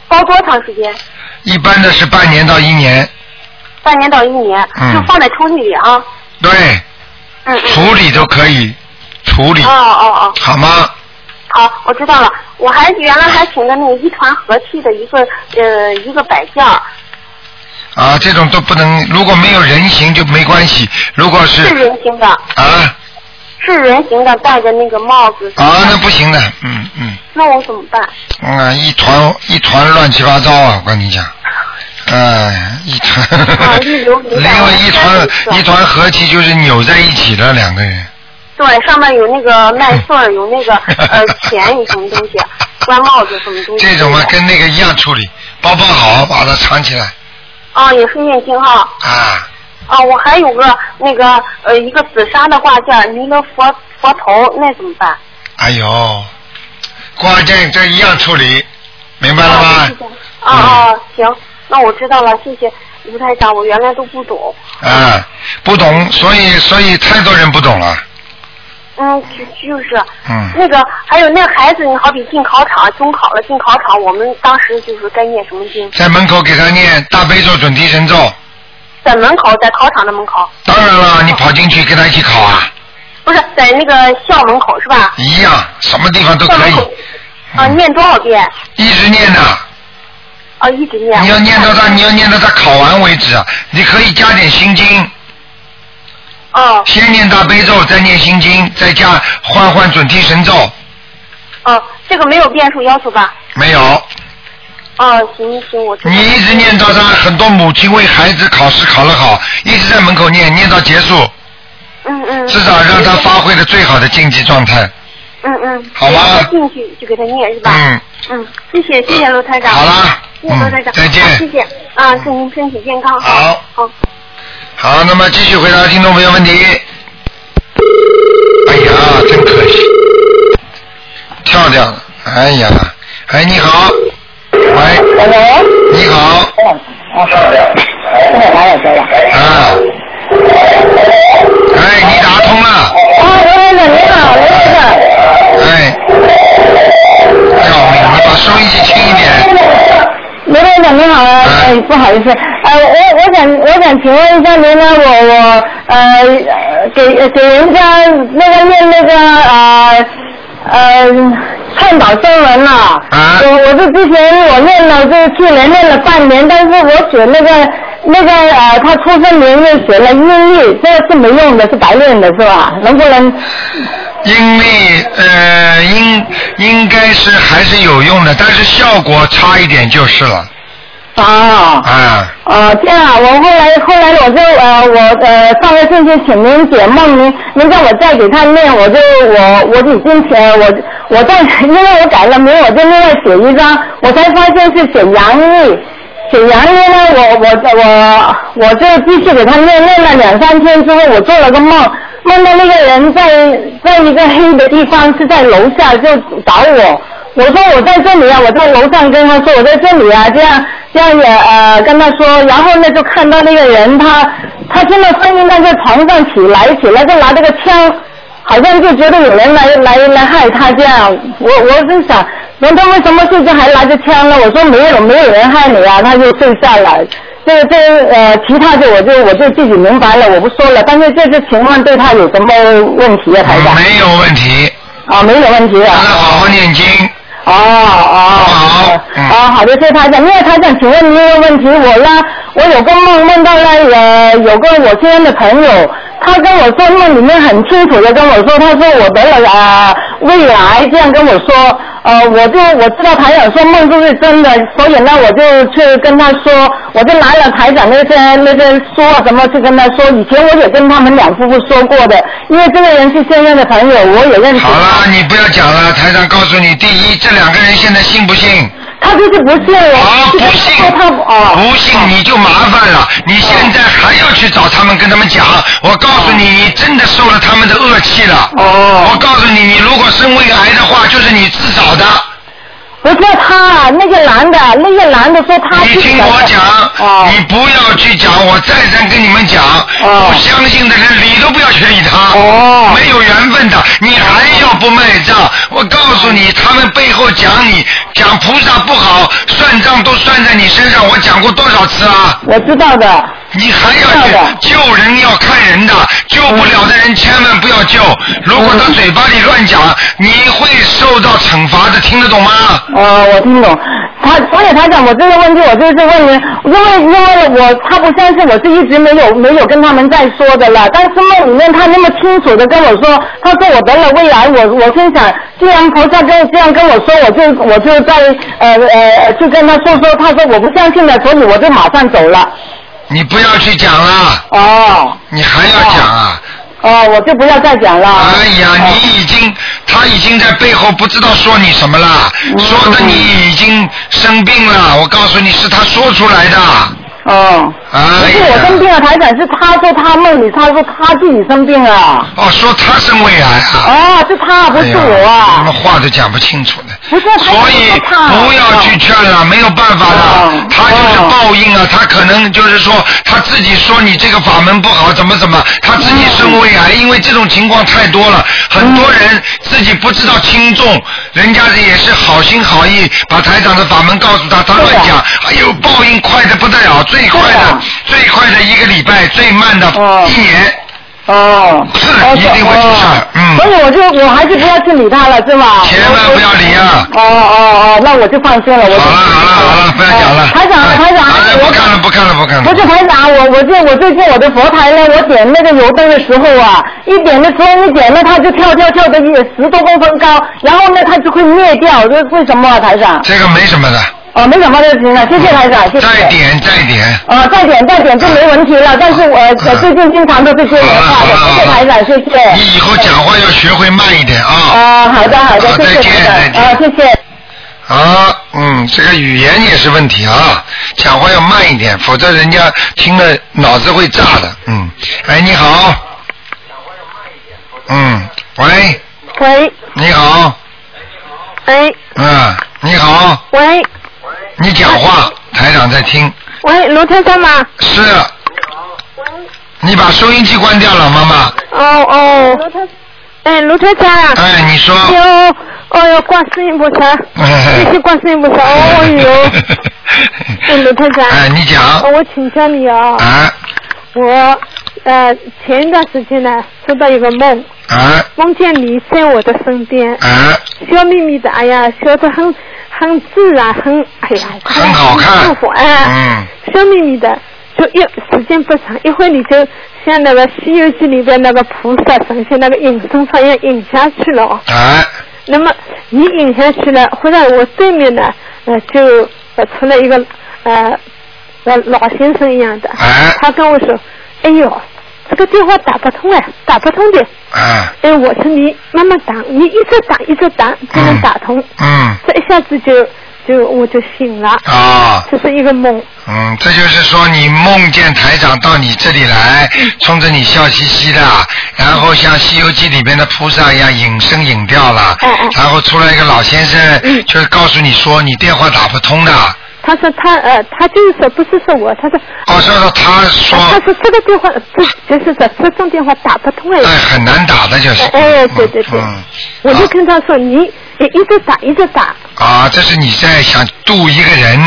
包多长时间？一般的是半年到一年，半年到一年，嗯就放在抽屉里啊。对，嗯嗯。处理都可以处理哦，哦哦，好吗？好，我知道了。我还原来还请的那个一团和气的一个呃一个摆件儿，啊，这种都不能，如果没有人形就没关系，如果是是人形的，啊是人形的，戴着那个帽子。啊，那不行的，嗯嗯。那我怎么办？嗯，一团一团乱七八糟啊！我跟你讲，哎，一团，啊一流因流带为 一团一团和气就是扭在一起的两个人，对，上面有那个麦穗，有那个 呃钱，有什么东西，官帽子什么东西。这种嘛跟那个一样处理，包包好，把它藏起来啊，也是念经哈。啊。啊，我还有个那个呃一个紫砂的挂件，弥勒佛佛头，那怎么办？哎呦，挂件这一样处理，明白了啊吗是？这样啊啊，行，那我知道了，谢谢吴台长，我原来都不懂。啊，不懂，所以所以太多人不懂了，嗯，就就是。嗯那个还有那个孩子，你好比进考场，中考了进考场，我们当时就是该念什么经？在门口给他念大悲咒、准提神咒。在门口，在考场的门口，当然了，你跑进去跟他一起考啊，不是在那个校门口是吧？一样，什么地方都可以。啊，念多少遍？一直念呐。啊，一直念。你要念到他，你要念到他考完为止啊！你可以加点心经，哦先念大悲咒，再念心经，再加换换准提神咒，哦，这个没有变数要求吧？没有？哦，行行，我知道。你一直念到他很多母亲为孩子考试考得好，一直在门口念，念到结束，嗯嗯。至少让他发挥的最好的竞技状态。嗯嗯。好吗他进去就给他念是吧？嗯。嗯，谢谢谢谢罗台长。好啦谢谢罗台长。嗯再见谢谢啊，祝您身体健康。好。好。好，那么继续回答听众朋友问题。哎呀，真可惜，跳掉了。哎呀，哎，你好，喂，你好，啊，哎，你打通了，啊，刘先生你好，刘先生。哎，要命了，把收音机轻一点。刘先生你好，哎，不好意思，呃，我我想我想请问一下您呢，我我呃给给人家那个念那个呃呃倡导声文呐、啊我我是之前我念了，就是去年念了半年，但是我写那个那个呃他出生年月写了音译，这个是没用的，是白念的是吧？能不能？阴历呃应应该是还是有用的，但是效果差一点就是了。啊。啊。哦，这样啊，我后来后来我就呃我呃上个星期请您解梦，您您叫我再给他念，我就我我已经写我我在因为我改了名，我就另外写一张，我才发现是写杨毅。写杨毅呢，我我我我就继续给他念，念了两三天之后，我做了个梦，梦到那个人在在一个黑的地方，是在楼下就找我。我说我在这里啊，我在楼上跟他说我在这里啊，这样这样也呃跟他说，然后呢就看到那个人他他听到声音，他在床上起来起来就拿这个枪，好像就觉得有人来来来害他这样，我我是想，难道为什么睡觉还拿着枪呢？我说没有没有人害你啊，他就睡下来。这这呃，其他的我就我就自己明白了，我不说了。但是这次情况对他有什么问题啊，台长？没有问题。啊，没有问题啊。好好念经。哦哦。好。啊，好的，谢谢台长。因为台长，请问您一个问题，我呢，我有个梦梦到呢呃，有个我亲人的朋友，他跟我说梦里面很清楚的跟我说，他说我得了啊胃癌，这样跟我说，呃，我就我知道台长说梦都是真的，所以呢，我就去跟他说，我就拿了台长那些那些书啊什么去跟他说，以前我也跟他们两夫妇说过的，因为这个人是现任的朋友，我也认识。好了，你不要讲了，台长告诉你，第一，这两个人现在信不信？他就是不信我。啊，不信，不信你就麻烦了。你现在还要去找他们，跟他们讲。我告诉你，你真的受了他们的恶气了。哦。我告诉你，你如果生胃癌的话，就是你自找的。不是他，那个男的，那个男的说他。你听我讲，你不要去讲，我再三跟你们讲，不相信的人理都不要去理他，没有缘分的，你还要不卖账？我告诉你，他们背后讲你，讲菩萨不好，算账都算在你身上，我讲过多少次啊？我知道的。你还要去救人，要看人的，救不了的人千万不要救。如果他嘴巴里乱讲，你会受到惩罚的，听得懂吗？哦，我听懂。他所以他讲我这个问题，我就是问您，因为因为我他不相信，我是一直没有没有跟他们在说的了。但是梦里面他那么清楚的跟我说，他说我得了胃癌，我我心想，既然菩萨跟这样跟我说，我就我就在呃呃就跟他说说，他说我不相信了，所以我就马上走了。你不要去讲了。哦。你还要讲啊？哦，我就不要再讲了。哎呀，你已经，他已经在背后不知道说你什么了，说的你已经生病了。我告诉你是他说出来的。哦。哎不是我生病了，台长是他说他梦里他说他自己生病了。哦，说他生胃癌啊。哦，是他，不是我啊。什么话都讲不清楚的。不是，所以不要去劝了，没有办法的，他就是报应啊，他可能就是说他自己说你这个法门不好，怎么怎么，他自己生胃癌，因为这种情况太多了，很多人自己不知道轻重，人家也是好心好意把台长的法门告诉他，他乱讲，哎呦，报应快的不得了，最快的最快的一个礼拜，最慢的一年。哦，一定会出事儿，嗯。所以我就我还是不要去理他了，是吧？千万不要理啊！哦哦哦，那我就放心了。我好了好了好了，不要讲了。台长台长，不看了不看了不看了。不是台长，我我就我最近我的佛台呢，我点那个油灯的时候啊，一点的时候一点呢，它就跳跳跳的也十多公分高，然后呢它就会灭掉，这为什么啊，台长？这个没什么的。哦，没什么就行了，谢谢台长，谢谢。再点再点。哦，再点再点就没问题了，但是我我最近经常都是接电话的，谢谢台长，谢谢。你以后讲话要学会慢一点啊。啊，好的好的，谢谢台长，啊，谢谢。啊，嗯，这个语言也是问题啊，讲话要慢一点，否则人家听了脑子会炸的。嗯，哎，你好。嗯，喂。喂。你好。哎。嗯，你好。喂。你讲话，台长在听。喂，卢先生吗？是。你把收音机关掉了，妈妈。哦哦。哎，卢台长。哎，你说。哟，哦哟，观世音菩萨，谢谢观世音菩萨，哦哟。哎，卢台长。哎，你讲。我请教你啊。啊。我呃前一段时间呢，做到一个梦。啊。梦见你在我的身边。啊。笑眯眯的，哎呀，笑得很很自然，很哎呀，很好看，舒服哎。嗯。笑眯眯的，就一时间不长，一会儿你就像那个《西游记》里边那个菩萨神仙那个引绳上一样引下去了哦。哎，那么你隐下去了，忽然我对面呢，呃，就呃出来一个呃呃老先生一样的，哎他跟我说，哎呦，这个电话打不通哎，打不通的。哎，哎，我说你慢慢打，你一直打一直打就能打通。嗯，这一下子就就我就醒了。啊。这是一个梦。嗯，这就是说你梦见台长到你这里来，冲着你笑嘻嘻的，然后像《西游记》里面的菩萨一样隐身隐掉了，然后出来一个老先生，就是告诉你说你电话打不通的。他说他呃，他就是说不是说我，他说。哦，说说他说。他说这个电话这就是说这种电话打不通哎。哎，很难打的就是。哎，对对对。嗯。我就跟他说你你一直打一直打。啊，这是你在想度一个人。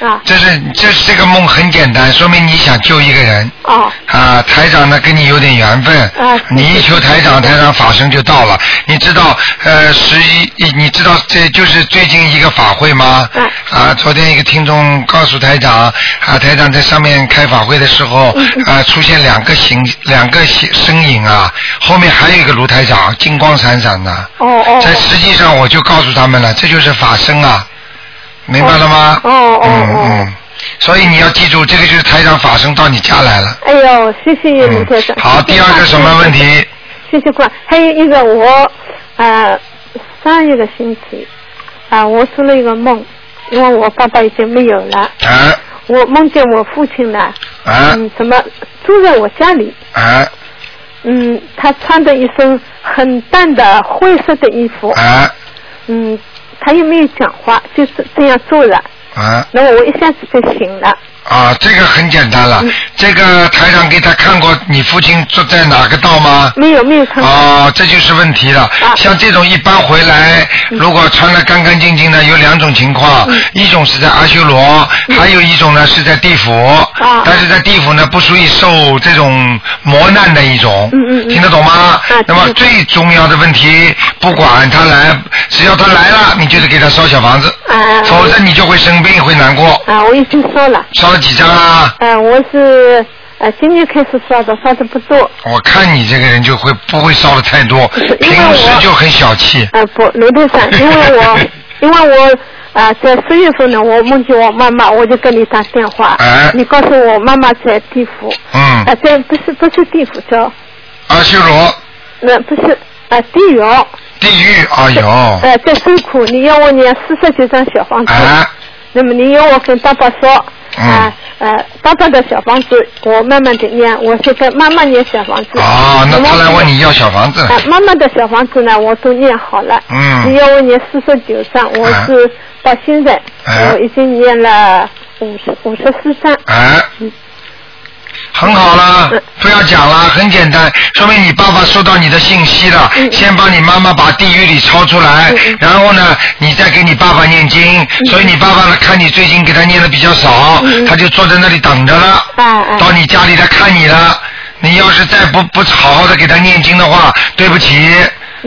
啊。这是这是这个梦很简单，说明你想救一个人。哦。啊，台长呢跟你有点缘分。啊。你一求台长，台长法身就到了。你知道呃十一，你知道这就是最近一个法会吗？嗯。啊，昨天一个听众告诉台长，啊，台长在上面开法会的时候，啊，出现两个形两个形身影啊，后面还有一个卢台长，金光闪闪的。哦哦。在实际上我就告诉他们了，这就是法身啊，明白了吗？哦哦嗯嗯。所以你要记住，这个就是台长法身到你家来了。哎呦，谢谢卢先生。嗯好，第二个什么问题？谢谢关。还有一个我呃上一个星期啊、我做了一个梦，因为我爸爸已经没有了。啊。我梦见我父亲呢，啊嗯，怎么住在我家里？啊嗯，他穿着一身很淡的灰色的衣服。啊嗯，他又没有讲话，就是这样坐着。啊那么我一下子就醒了。啊！这个很简单嗯了。这个台长给他看过你父亲坐在哪个道吗？没有没有看过。哦，这就是问题了。像这种一般回来，如果穿的干干净净的，有两种情况，一种是在阿修罗，还有一种呢是在地府。啊但是在地府呢，不属于受这种磨难的一种。嗯嗯听得懂吗？那么最重要的问题，不管他来，只要他来了，你就是给他烧小房子，否则你就会生病，会难过。啊，我已经说了。烧了几张啊？呃，我是呃今年开始烧的，烧的不多。我看你这个人就会不会烧的太多，平时就很小气。呃，不，卢队长，因为我 因为我啊、在十月份呢，我梦见我妈妈，我就跟你打电话。哎你告诉我妈妈在地府。嗯啊、在不是不是地府叫阿修罗那不是啊、地狱。地狱，哎呦，哎，在受苦，你要我念四十九张小房子。啊那么你要我跟爸爸说。啊呃，爸爸的小房子我慢慢的念，我现在慢慢念小房子。哦，那他来问你要小房子。啊，妈妈的小房子呢，我都念好了。嗯你要我念四十九章，我是到现在、哎我已经念了五十五十四章。哎，很好了，不要讲了，很简单，说明你爸爸收到你的信息了。先帮你妈妈把地狱里抄出来，然后呢，你再给你爸爸念经。所以你爸爸呢，看你最近给他念的比较少，他就坐在那里等着了，到你家里来看你了。你要是再不不好好的给他念经的话，对不起，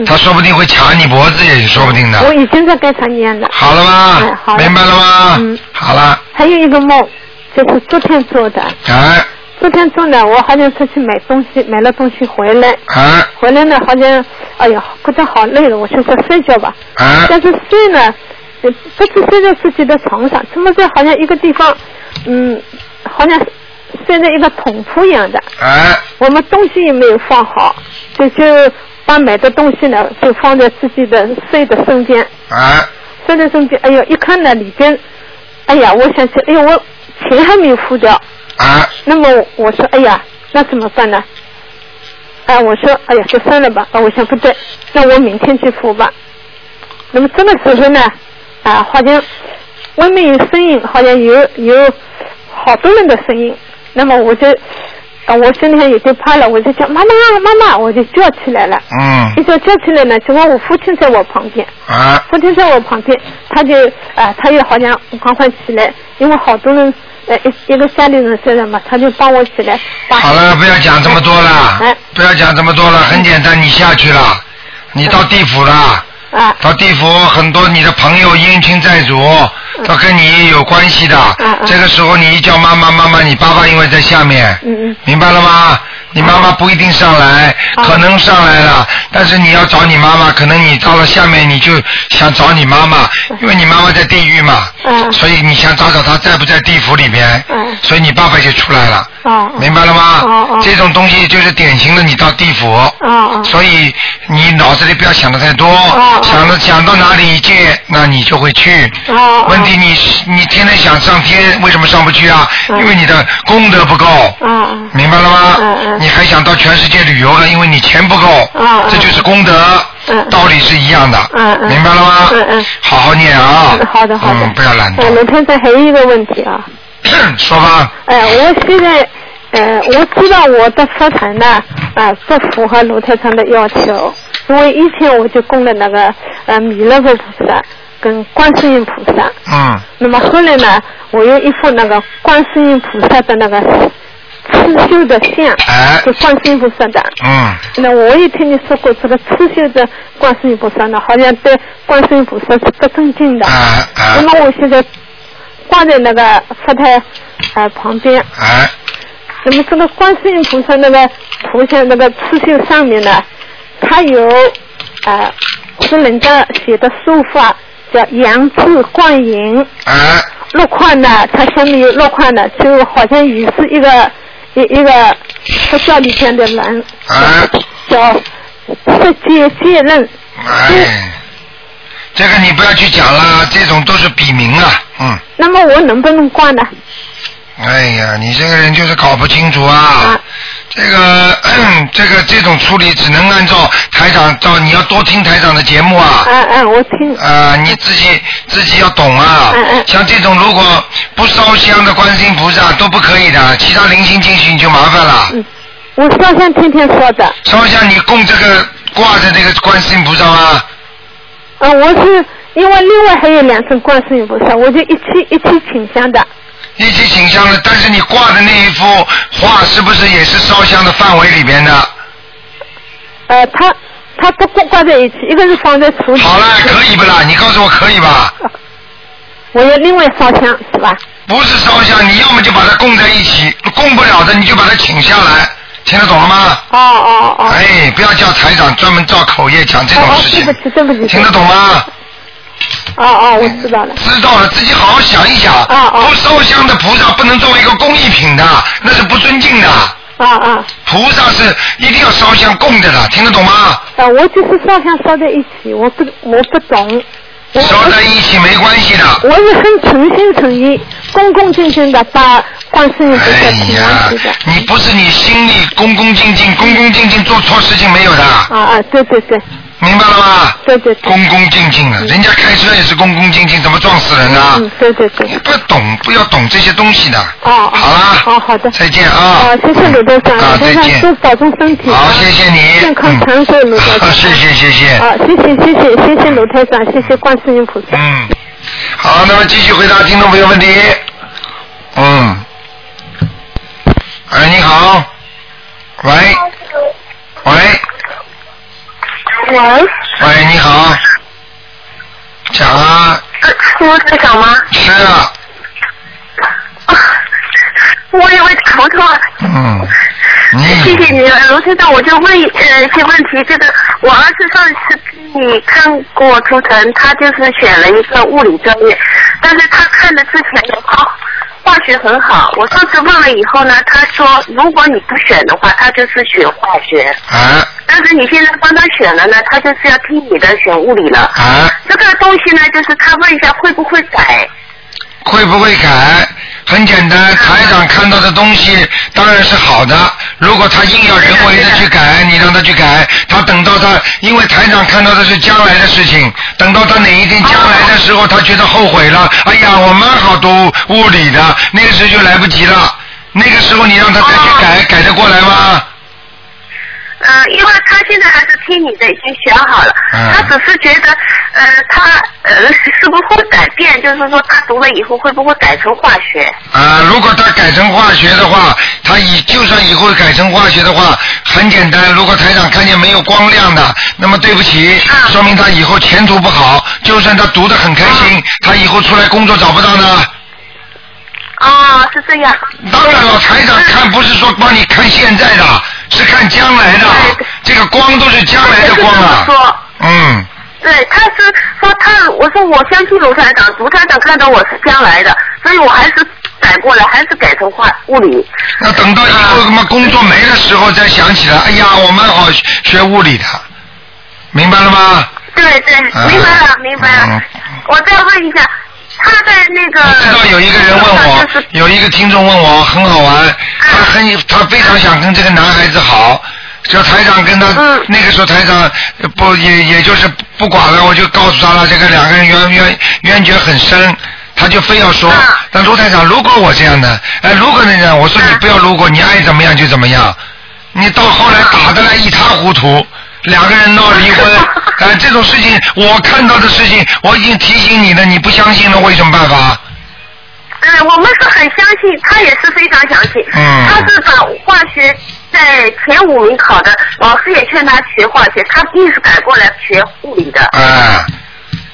他说不定会卡你脖子，也说不定的。我已经在给他念了。好了吗哎，好了明白了吗？嗯。好了，还有一个梦，就是昨天做的。哎昨天中的，我好像出去买东西，买了东西回来。哎回来呢，好像，哎呀，觉得好累了，我就说睡觉吧。哎但是睡呢，呃不是睡在自己的床上，怎么在好像一个地方，嗯，好像睡在一个桶铺一样的。哎我们东西也没有放好，就就把买的东西呢，就放在自己的睡的身边。哎睡在身边，哎呦，一看呢里边，哎呀，我想起，哎呦，我钱还没有付掉。啊。那么我说，哎呀，那怎么办呢？啊，我说，哎呀，就算了吧。啊，我想不对，那我明天去付吧。那么这个时候呢，啊，好像外面有声音，好像有有好多人的声音。那么我就，啊，我心里面有点怕了，我就叫妈妈妈妈，我就叫起来了。嗯一叫叫起来呢，结果我父亲在我旁边。啊父亲在我旁边，他就啊、他又好像赶快起来，因为好多人呃一一个山里人嘛，他就帮我起来。好了，不要讲这么多了，哎不要讲这么多了，很简单，你下去了，你到地府了。啊。到地府，很多你的朋友冤亲债主都跟你有关系的。这个时候你一叫妈妈妈妈，你爸爸因为在下面，嗯嗯。明白了吗？你妈妈不一定上来，可能上来了，但是你要找你妈妈，可能你到了下面你就想找你妈妈，因为你妈妈在地狱嘛，嗯。所以你想找找她在不在地府里边，嗯。所以你爸爸就出来了，哦。明白了吗？这种东西就是典型的你到地府，所以你脑子里不要想的太多，哦。想着想到哪里借，那你就会去。问题你你天天想上天，为什么上不去啊？嗯。因为你的功德不够。啊明白了吗？你还想到全世界旅游了，因为你钱不够，这就是功德，嗯。道理是一样的，嗯嗯。明白了吗？嗯嗯。好好念啊！嗯好的好的。嗯，不要懒惰。台长还有一个问题啊，说吧，呃，我现在呃，我知道我的佛台呢，啊、不符合卢太长的要求，因为以前我就供了那个呃弥勒佛菩萨跟观世音菩萨，嗯。那么后来呢，我有一副那个观世音菩萨的那个刺绣的像，哎。是观世音菩萨的。嗯，那我也听你说过，这个刺绣的观世音菩萨呢，好像对观世音菩萨是不尊敬的。啊啊那么我现在挂在那个佛台呃旁边，啊，那么这个观世音菩萨那个图像那个刺绣上面呢，它有呃是人家写的书法叫杨字观音，啊，落款呢，它下面有落款的，就好像也是一个一一个他叫李天的人，啊叫是接接任。哎，这个你不要去讲了，这种都是笔名啊，嗯。那么我能不能挂呢？哎呀，你这个人就是搞不清楚啊！啊这个 这个这种处理只能按照台长照，你要多听台长的节目啊！嗯嗯，我听。啊，你自己自己要懂啊！嗯嗯像这种如果不烧香的观世音菩萨都不可以的，其他灵性进去你就麻烦了。嗯，我烧香天天烧的，烧香你供这个挂着这个观世音菩萨吗？啊，我是因为另外还有两尊观世音菩萨，我就一起一起请香的。一起请香了，但是你挂的那一幅画是不是也是烧香的范围里边的？呃，它它不挂挂在一起，一个是放在橱里。好了，可以不啦？你告诉我可以吧？我要另外烧香是吧？不是烧香，你要么就把它供在一起，供不了的你就把它请下来，听得懂了吗？哦哦哦。哎，不要叫台长专门照口业讲这种哦事情，对不起，对不起。听得懂吗？哦哦，我知道了。知道了，自己好好想一想。啊啊不烧香的菩萨不能作为一个工艺品的，那是不尊敬的。啊啊菩萨是一定要烧香供着的，听得懂吗？啊！我就是烧香烧在一起，我不我不懂。我烧在一起没关系的。我是很诚心诚意、恭恭敬敬的把观世音菩萨哎请呀上去的。，你不是你心里恭恭敬敬、恭恭敬敬做错事情没有的，啊啊，对对对，明白了吗？对对对。恭恭敬敬的，人家开车也是恭恭敬敬，怎么撞死人啊？嗯，对对对。你不懂，不要懂这些东西的。哦，好啦，好，好的。再见啊啊，谢谢鲁队长，啊再见保重身体。好，谢谢你。健康长寿，鲁队长。谢谢谢谢。好，谢谢谢谢谢谢鲁台长，谢谢观世音菩萨。嗯，好，那么继续回答听众朋友问题。嗯，哎，你好，喂，喂，喂，喂，你好，讲啊，是卢台长吗？是啊，我以为打不通了。嗯，谢谢你，卢台长，我就问呃一些问题。这个我儿子上次给你看过图腾，他就是选了一个物理专业，但是他看的之前的话，化学很好。我上次问了以后呢，他说如果你不选的话，他就是选化学。啊但是你现在帮他选了呢，他就是要听你的选物理了。啊，这个东西呢，就是他问一下会不会改。会不会改？很简单，台长看到的东西当然是好的。如果他硬要人为的去改，你让他去改，他等到他，因为台长看到的是将来的事情，等到他哪一天将来的时候，他觉得后悔了，哎呀，我蛮好读物理的，那个时候就来不及了。那个时候你让他再去改，改得过来吗？呃，因为他现在还是听你的，已经选好了。嗯他只是觉得，呃，他呃是不是会改变？就是说他读了以后会不会改成化学？啊，如果他改成化学的话，他以就算以后改成化学的话，很简单。如果台长看见没有光亮的，那么对不起，说明他以后前途不好。就算他读得很开心，他以后出来工作找不到呢。啊，是这样。当然了，台长看不是说帮你看现在的，是看将来的，这个光都是将来的光啊。说，嗯，对，他是说他，我说我相信卢台长，卢台长看到我是将来的，所以我还是改过来，还是改成化物理。那等到以后什么工作没的时候再想起来，哎呀，我们好学物理的，明白了吗？对对，嗯明白了，明白了。我再问一下，他在那个我知道有一个人问我，有一个听众问我，很好玩，他很他非常想跟这个男孩子好，就台长跟他、那个时候台长呃不也也就是不管了，我就告诉他了，这个两个人冤冤冤结很深。他就非要说，那卢台长，如果我这样的？哎，如果那样，我说你不要如果，你爱怎么样就怎么样。你到后来打得来一塌糊涂，两个人闹离婚，哎，这种事情我看到的事情，我已经提醒你了，你不相信了，我有什么办法？嗯，我们是很相信，他也是非常相信。嗯他是把化学在前五名考的，老师也劝他学化学，他硬是改过来学护理的。哎，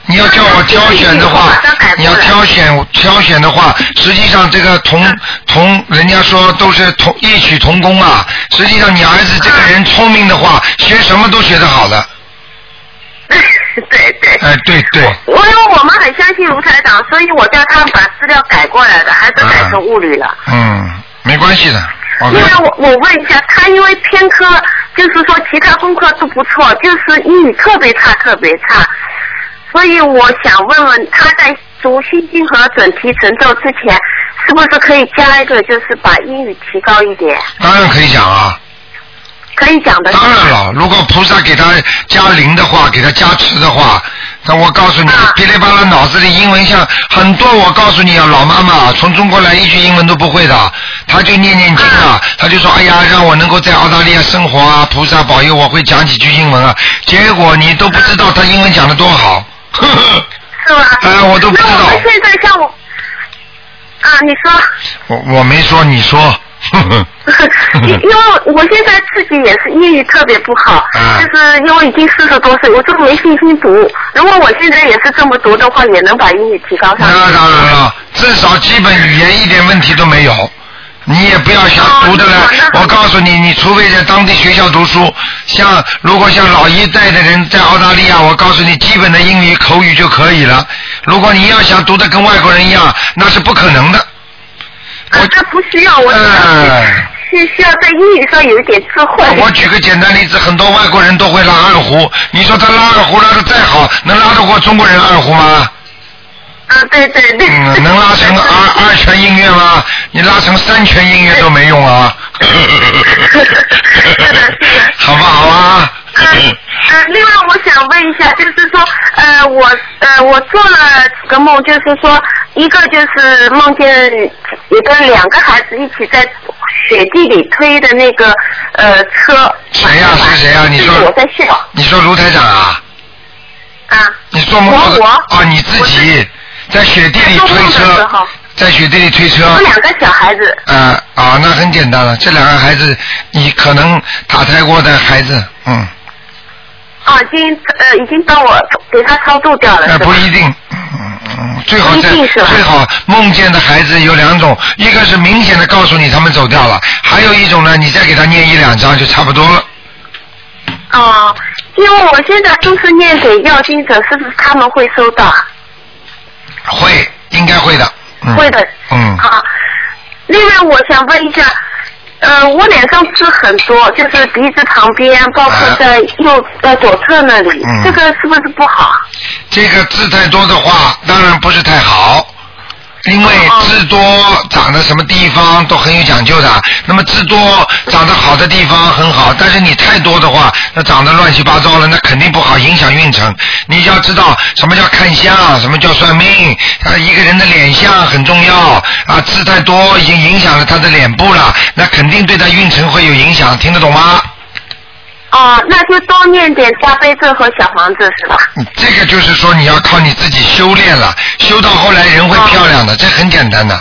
你要叫我挑选的话，你要挑选挑选的话，实际上这个同同人家说都是同异曲同工啊。实际上你儿子这个人聪明的话，学什么都学得好的。对对。哎，对对。因为我们很相信卢台长，所以我叫他们把资料改过来的，还是改成物理了。嗯，没关系的。因为我我问一下，他因为偏科，就是说其他功课都不错，就是英语特别差，特别差。所以我想问问他在读心经和准提神咒之前，是不是可以加一个，就是把英语提高一点？当然可以讲啊。可以讲的。当然了，如果菩萨给他加灵的话，给他加持的话，那我告诉你，噼里啪啦脑子里英文像很多。我告诉你啊，老妈妈从中国来一句英文都不会的，她就念念经啊，她就说哎呀，让我能够在澳大利亚生活啊，菩萨保佑我会讲几句英文啊。结果你都不知道她英文讲的多好，呵呵。是吧？哎，我都不知道那我。们现在像我，啊，你说。我我没说，你说。因因为我现在自己也是英语特别不好，啊就是因为已经四十多岁，我就没信心读。如果我现在也是这么读的话，也能把英语提高上去。那当然了，至少基本语言一点问题都没有。你也不要想读的了，我告诉你，你除非在当地学校读书，像如果像老一代的人在澳大利亚，我告诉你，基本的英语口语就可以了。如果你要想读的跟外国人一样，那是不可能的。啊，这不需要，我这需需要在英语上有一点智慧。我举个简单例子，很多外国人都会拉二胡，你说他拉二胡拉的再好，能拉得过中国人二胡吗？啊，对对对。嗯，能拉成二 二泉音乐吗？你拉成三泉音乐都没用啊。好不好啊？呃，另外我想问一下，就是说，呃，我呃我做了几个梦，就是说，一个就是梦见有个两个孩子一起在雪地里推的那个呃车。谁呀、是谁呀、你说我在笑。你说卢台长啊？啊。你做梦做的我啊？你自己在雪地里推车，在雪地里推车。有两个小孩子。啊啊，那很简单了，这两个孩子你可能打胎过的孩子，嗯，啊，已经呃已经帮我给他超度掉了，呃是吧不一定，嗯嗯，最好在最好梦见的孩子有两种，一个是明显的告诉你他们走掉了，还有一种呢，你再给他念一两张就差不多了。哦，因为我现在都是念给要经者，是不是他们会收到啊？会，应该会的。嗯、会的。嗯。好，另外我想问一下，呃，我脸上痣很多，就是鼻子旁边，包括在右呃左侧那里，嗯这个是不是不好啊？这个痣太多的话，当然不是太好。因为痣多长的什么地方都很有讲究的，那么痣多长得好的地方很好，但是你太多的话，那长得乱七八糟了，那肯定不好，影响运程。你要知道什么叫看相，什么叫算命啊，一个人的脸相很重要啊，痣太多已经影响了他的脸部了，那肯定对他运程会有影响，听得懂吗？哦，那就多念点大悲咒和小房子是吧？这个就是说你要靠你自己修炼了，修到后来人会漂亮的，这很简单的。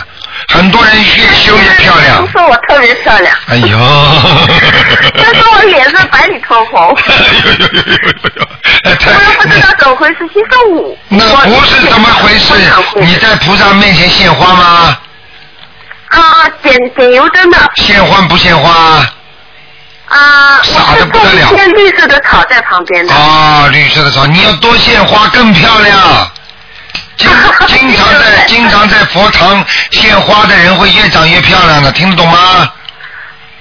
很多人越修越漂亮都。说我特别漂亮，哎呦，都说我脸色白里透红。哎我也不知道怎么回事，其实我。那不是怎么回事？你在菩萨面前献花吗？啊，点点油灯的。献花不献花？啊，傻的不得了我是种一片绿色的草在旁边的。啊，绿色的草，你要多献花更漂亮。经 经常在经常在佛堂献花的人会越长越漂亮的，听得懂吗？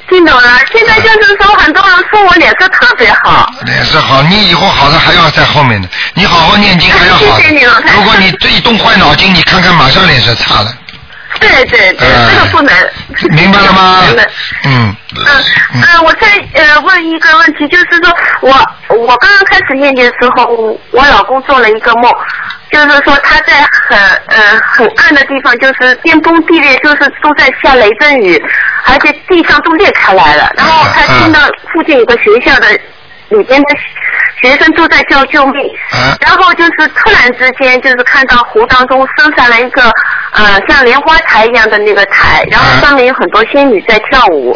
听懂了，现在就是说很多人说我脸色特别好。脸色好，你以后好的还要在后面的，你好好念经还要好 谢谢你老太。太如果你这一动坏脑筋，你看看马上脸色差了，对对对，嗯这个不能。明白了吗？嗯。嗯嗯，我再呃问一个问题，就是说我我刚刚开始念经的时候，我老公做了一个梦，就是说他在很呃很暗的地方，就是天崩地裂，就是都在下雷阵雨，而且地上都裂开来了，然后他听到附近有个学校的里边的学生都在叫救命，然后就是突然之间就是看到湖当中升上来一个呃像莲花台一样的那个台，然后上面有很多仙女在跳舞，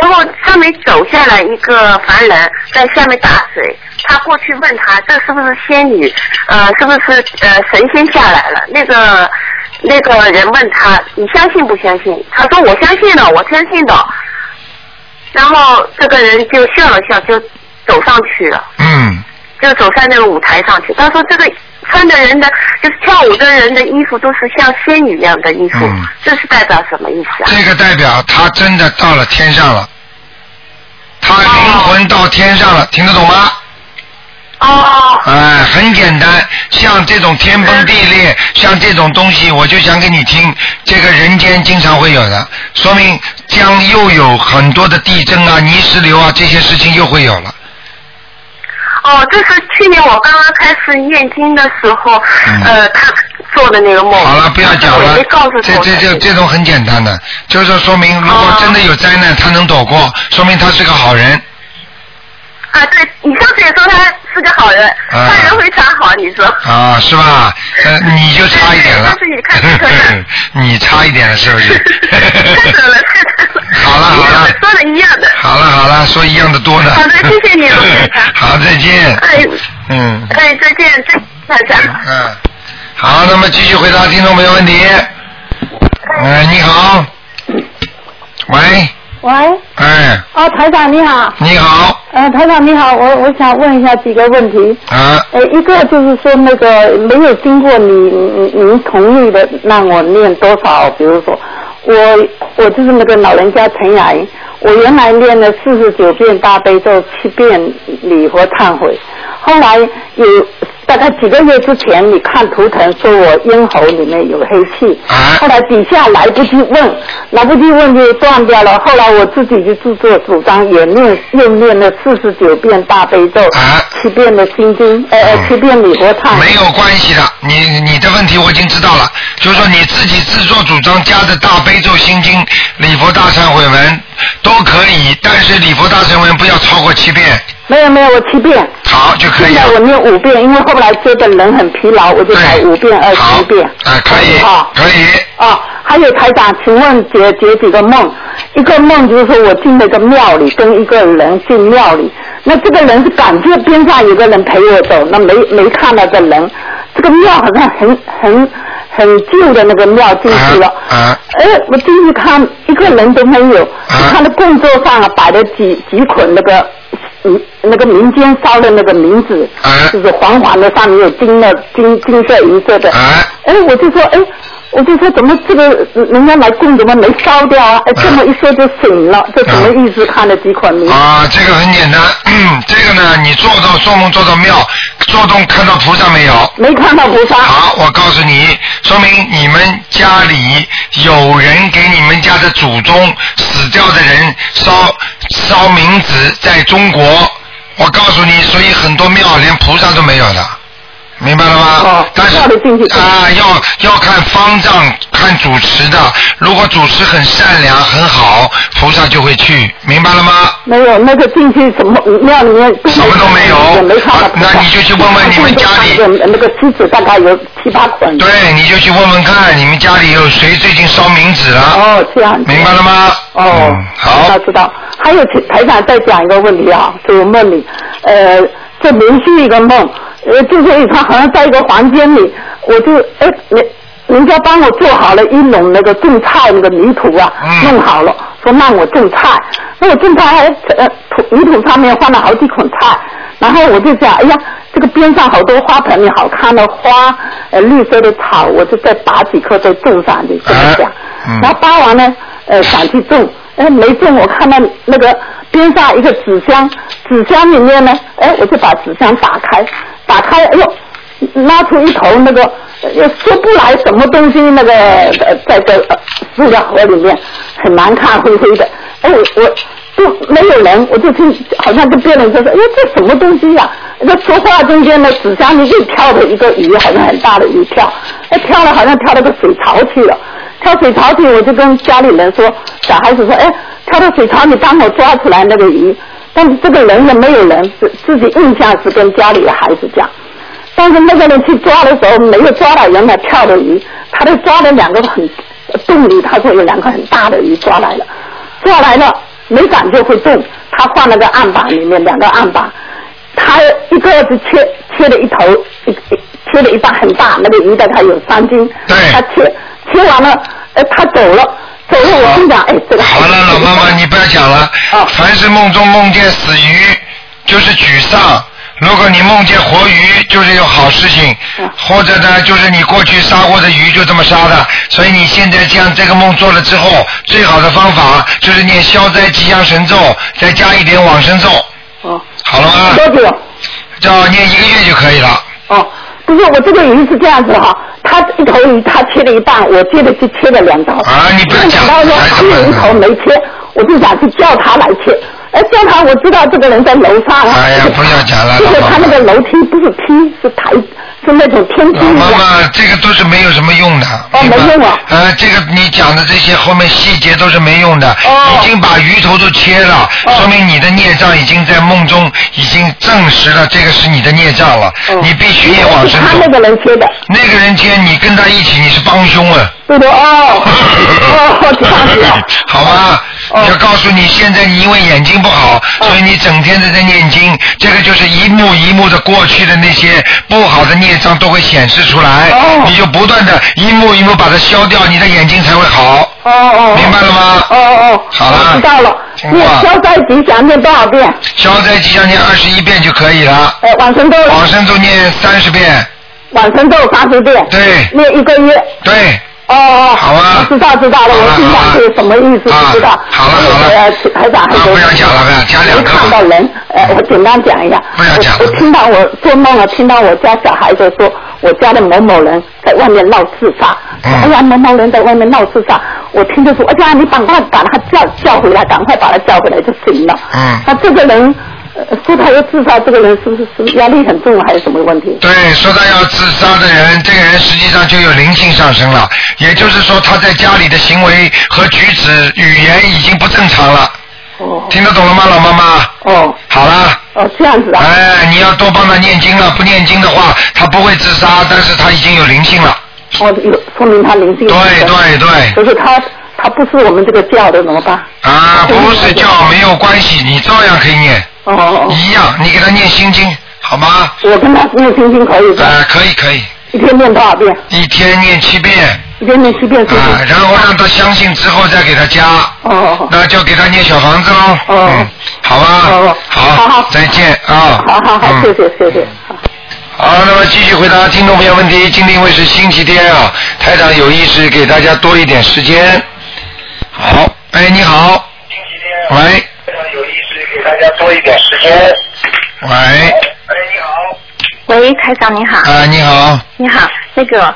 然后上面走下来一个凡人在下面打水，他过去问他这是不是仙女，呃是不是呃神仙下来了？那个那个人问他你相信不相信？他说我相信的，我相信的。然后这个人就笑了笑，就走上去了。嗯，就走上那个舞台上去。他说这个穿的人的，就是跳舞的人的衣服都是像仙女一样的衣服，嗯这是代表什么意思啊？这个代表他真的到了天上了，他灵魂到天上了，听得懂吗？哦。哎，很简单，像这种天崩地裂，像这种东西，我就讲给你听，这个人间经常会有的，说明将又有很多的地震啊、泥石流啊这些事情又会有了。哦，这是去年我刚刚开始念经的时候，呃，他做的那个梦。嗯好了，不要讲了没告诉，这这这这种很简单的，就是说明如果真的有灾难，他能躲过，说明他是个好人。啊，对你上次也说他是个好人，啊他人非常好，你说。啊，是吧？呃，你就差一点了但。是你看这个你差一点了，是不是？太准了，太准了。好了好了，说的一样的。好了好了，说一样的多呢。好的谢谢你 好，再见。哎，嗯哎，再见，再见，台长。嗯，好，那么继续回答听众朋友问题。嗯，你好。喂，喂，哎，哦，台长你好。你好。呃，台长你好，我我想问一下几个问题。啊。呃，一个就是说那个没有经过你你您同意的，让我念多少？比如说，我我就是那个老人家陈雅莹，我原来念了四十九遍大悲咒，七遍礼佛忏悔，后来有大概几个月之前，你看图腾说我咽喉里面有黑气，后来底下来不及问，来不及问就断掉了。后来我自己就自作主张，也念又念了四十九遍大悲咒，七遍的心经，呃，呃七遍礼佛忏。没有关系的，你你的问题我已经知道了，就是说你自己自作主张加的大悲咒心经、礼佛大忏悔文都可以，但是礼佛大忏悔文不要超过七遍。没有没有，我七遍。好就可以现在我念五遍，因为后来觉得人很疲劳，我就改五遍、二十一遍。啊，可以，可以。啊，还有台长，请问解解几个梦？一个梦就是说我进那个庙里，跟一个人进庙里，那这个人是感觉边上有个人陪我走，那没没看到这人。这个庙好像很很很旧的那个庙进去了。啊。哎，我进去看一个人都没有，我看到供桌上啊摆了几几捆那个。嗯，那个民间烧的那个冥纸，就是黄黄的，上面有金的金金色银色的。哎，我就说，哎，我就说怎么这个人家来供怎么没烧掉啊？哎，这么一说就醒了，这什么意思？看了几款名。啊，这个很简单，这个呢，你做到做梦做到庙，做梦看到菩萨没有？没看到菩萨。好，我告诉你，说明你们家里有人给你们家的祖宗死掉的人烧烧冥纸，在中国，我告诉你，所以很多庙连菩萨都没有的。明白了吗？哦但是啊，要要看方丈看主持的，如果主持很善良很好，菩萨就会去，明白了吗？没有，那个进去什么庙里面什么都没有，也没看到。那你就去问问你们家里。那个狮子大概有七八捆。对，你就去问问看，你们家里有谁最近烧冥纸了？哦，这样。明白了吗？哦，好，知道知道。还有台长再讲一个问题啊，就我梦里，呃，这连续一个梦，呃，就是他好像在一个房间里，我就哎人人家帮我做好了一笼那个种菜那个泥土啊，弄好了，说让我种菜，那我种菜还呃土泥土上面放了好几捆菜，然后我就想，哎呀，这个边上好多花盆里好看的花，呃绿色的草，我就再拔几棵再种上去，这么想。嗯。然后拔完呢，呃想去种，哎没种，我看到那个边上一个纸箱，纸箱里面呢，哎我就把纸箱打开，打开，哎呦。拉出一头那个又说不来什么东西，那个呃在这呃塑料盒里面很难看，灰灰的。哎，我我就没有人，我就听好像跟别人说说，哎这什么东西呀、那说话中间呢，纸箱里又跳着一个鱼，好像很大的鱼跳，哎跳了好像跳到个水槽去了。跳水槽去，我就跟家里人说，小孩子说，哎，跳到水槽你帮我抓出来那个鱼。但是这个人也，没有人，自自己印象是跟家里的孩子讲。但是那个人去抓的时候，没有抓到原来跳的鱼，他就抓了两个很洞里，他说有两个很大的鱼抓来了，抓来了没感觉会动，他放那个案板里面两个案板，他一个子切切了一头，切了一半很大，那个鱼大概有三斤，他切切完了，呃，他走了，走了我心想，哎，这个好了，老妈妈，你不要讲了。凡是梦中梦见死鱼，就是沮丧。如果你梦见活鱼，就是有好事情，或者呢，就是你过去杀过的鱼就这么杀的。所以你现在将这个梦做了之后，最好的方法就是念消灾吉祥神咒，再加一点往生咒。哦。好了吗？多久？叫念一个月就可以了。哦，不是，我这个鱼是这样子哈，他一头鱼他切了一半，我接着去切了两刀。啊，你不要讲。到说还有一头没切，我就想去叫他来切。哎，叫他我知道这个人在楼上啊。哎呀，不要讲了，就是他那个楼梯不是梯，是台，是那种天梯一样。妈妈，这个都是没有什么用的。哦，没用啊。呃，这个你讲的这些后面细节都是没用的，哦已经把鱼头都切了，说明你的孽障已经在梦中已经证实了，这个是你的孽障了，你必须也往生咒。他那个人切的。那个人切，你跟他一起，你是帮凶啊。对的哦，哦，这样子啊。好吗？要告诉你，现在你因为眼睛不好，所以你整天都在念经，这个就是一幕一幕的过去的那些不好的孽障都会显示出来，你就不断的一幕一幕把它消掉，你的眼睛才会好。哦哦。明白了吗？哦哦。好了。知道了。念消灾吉祥念多少遍？消灾吉祥念二十一遍就可以了。哎，往生咒。往生咒念三十遍。往生咒三十遍。对。念一个月。对。哦哦。好啊。知道知道了，我听到是什么意思？不知道。好了好了。呃，台长还说。不要讲了，不要讲两个。看到人，呃，我简单讲一下。不要讲我我听到我做梦了，听到我家小孩子说，我家的某某人在外面闹自杀。嗯哎呀，某某人在外面闹自杀，我听着说，哎呀，你赶快把他叫叫回来，赶快把他叫回来就行了。嗯。那这个人。呃说他要自杀，这个人是不是是压力很重，还是什么问题？对，说他要自杀的人，这个人实际上就有灵性上升了，也就是说他在家里的行为和举止、语言已经不正常了。哦。听得懂了吗，老妈妈？哦。好了。哦，这样子啊。哎，你要多帮他念经了，不念经的话，他不会自杀，但是他已经有灵性了。哦，有说明他灵性。对对对。就是他他不是我们这个教的，怎么办？啊，不是教没有关系，你照样可以念。哦。一样，你给他念心经，好吗？我跟他念心经可以的。啊，可以可以。一天念多少遍？一天念七遍。一天念七遍是啊，然后让他相信之后再给他加。哦哦。那就给他念小房子喽。哦。嗯，好吧。哦好。好好。再见啊。好好好，谢谢谢谢。好，那么继续回答听众朋友问题。今天因为是星期天啊，台长有意识给大家多一点时间。好，哎，你好。星期天。喂。大家多一点时间。喂。哎，你好。喂，台长你好。啊，你好。你好，那个，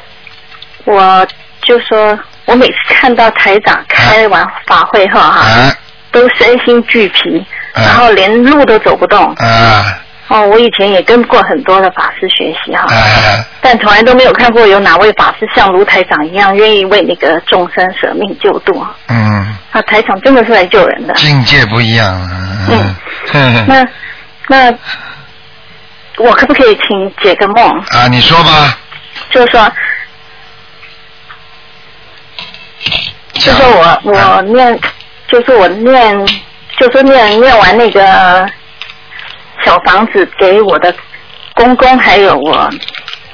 我就说，我每次看到台长开完法会后哈，啊都身心俱疲，然后连路都走不动。啊哦，我以前也跟过很多的法师学习哈，啊但从来都没有看过有哪位法师像卢台长一样愿意为那个众生舍命救度。嗯，啊，台长真的是来救人的。境界不一样。嗯。嗯。那那我可不可以请解个梦？啊，你说吧。就是说，就说我我念，就是我念，就是念念完那个小房子给我的公公，还有我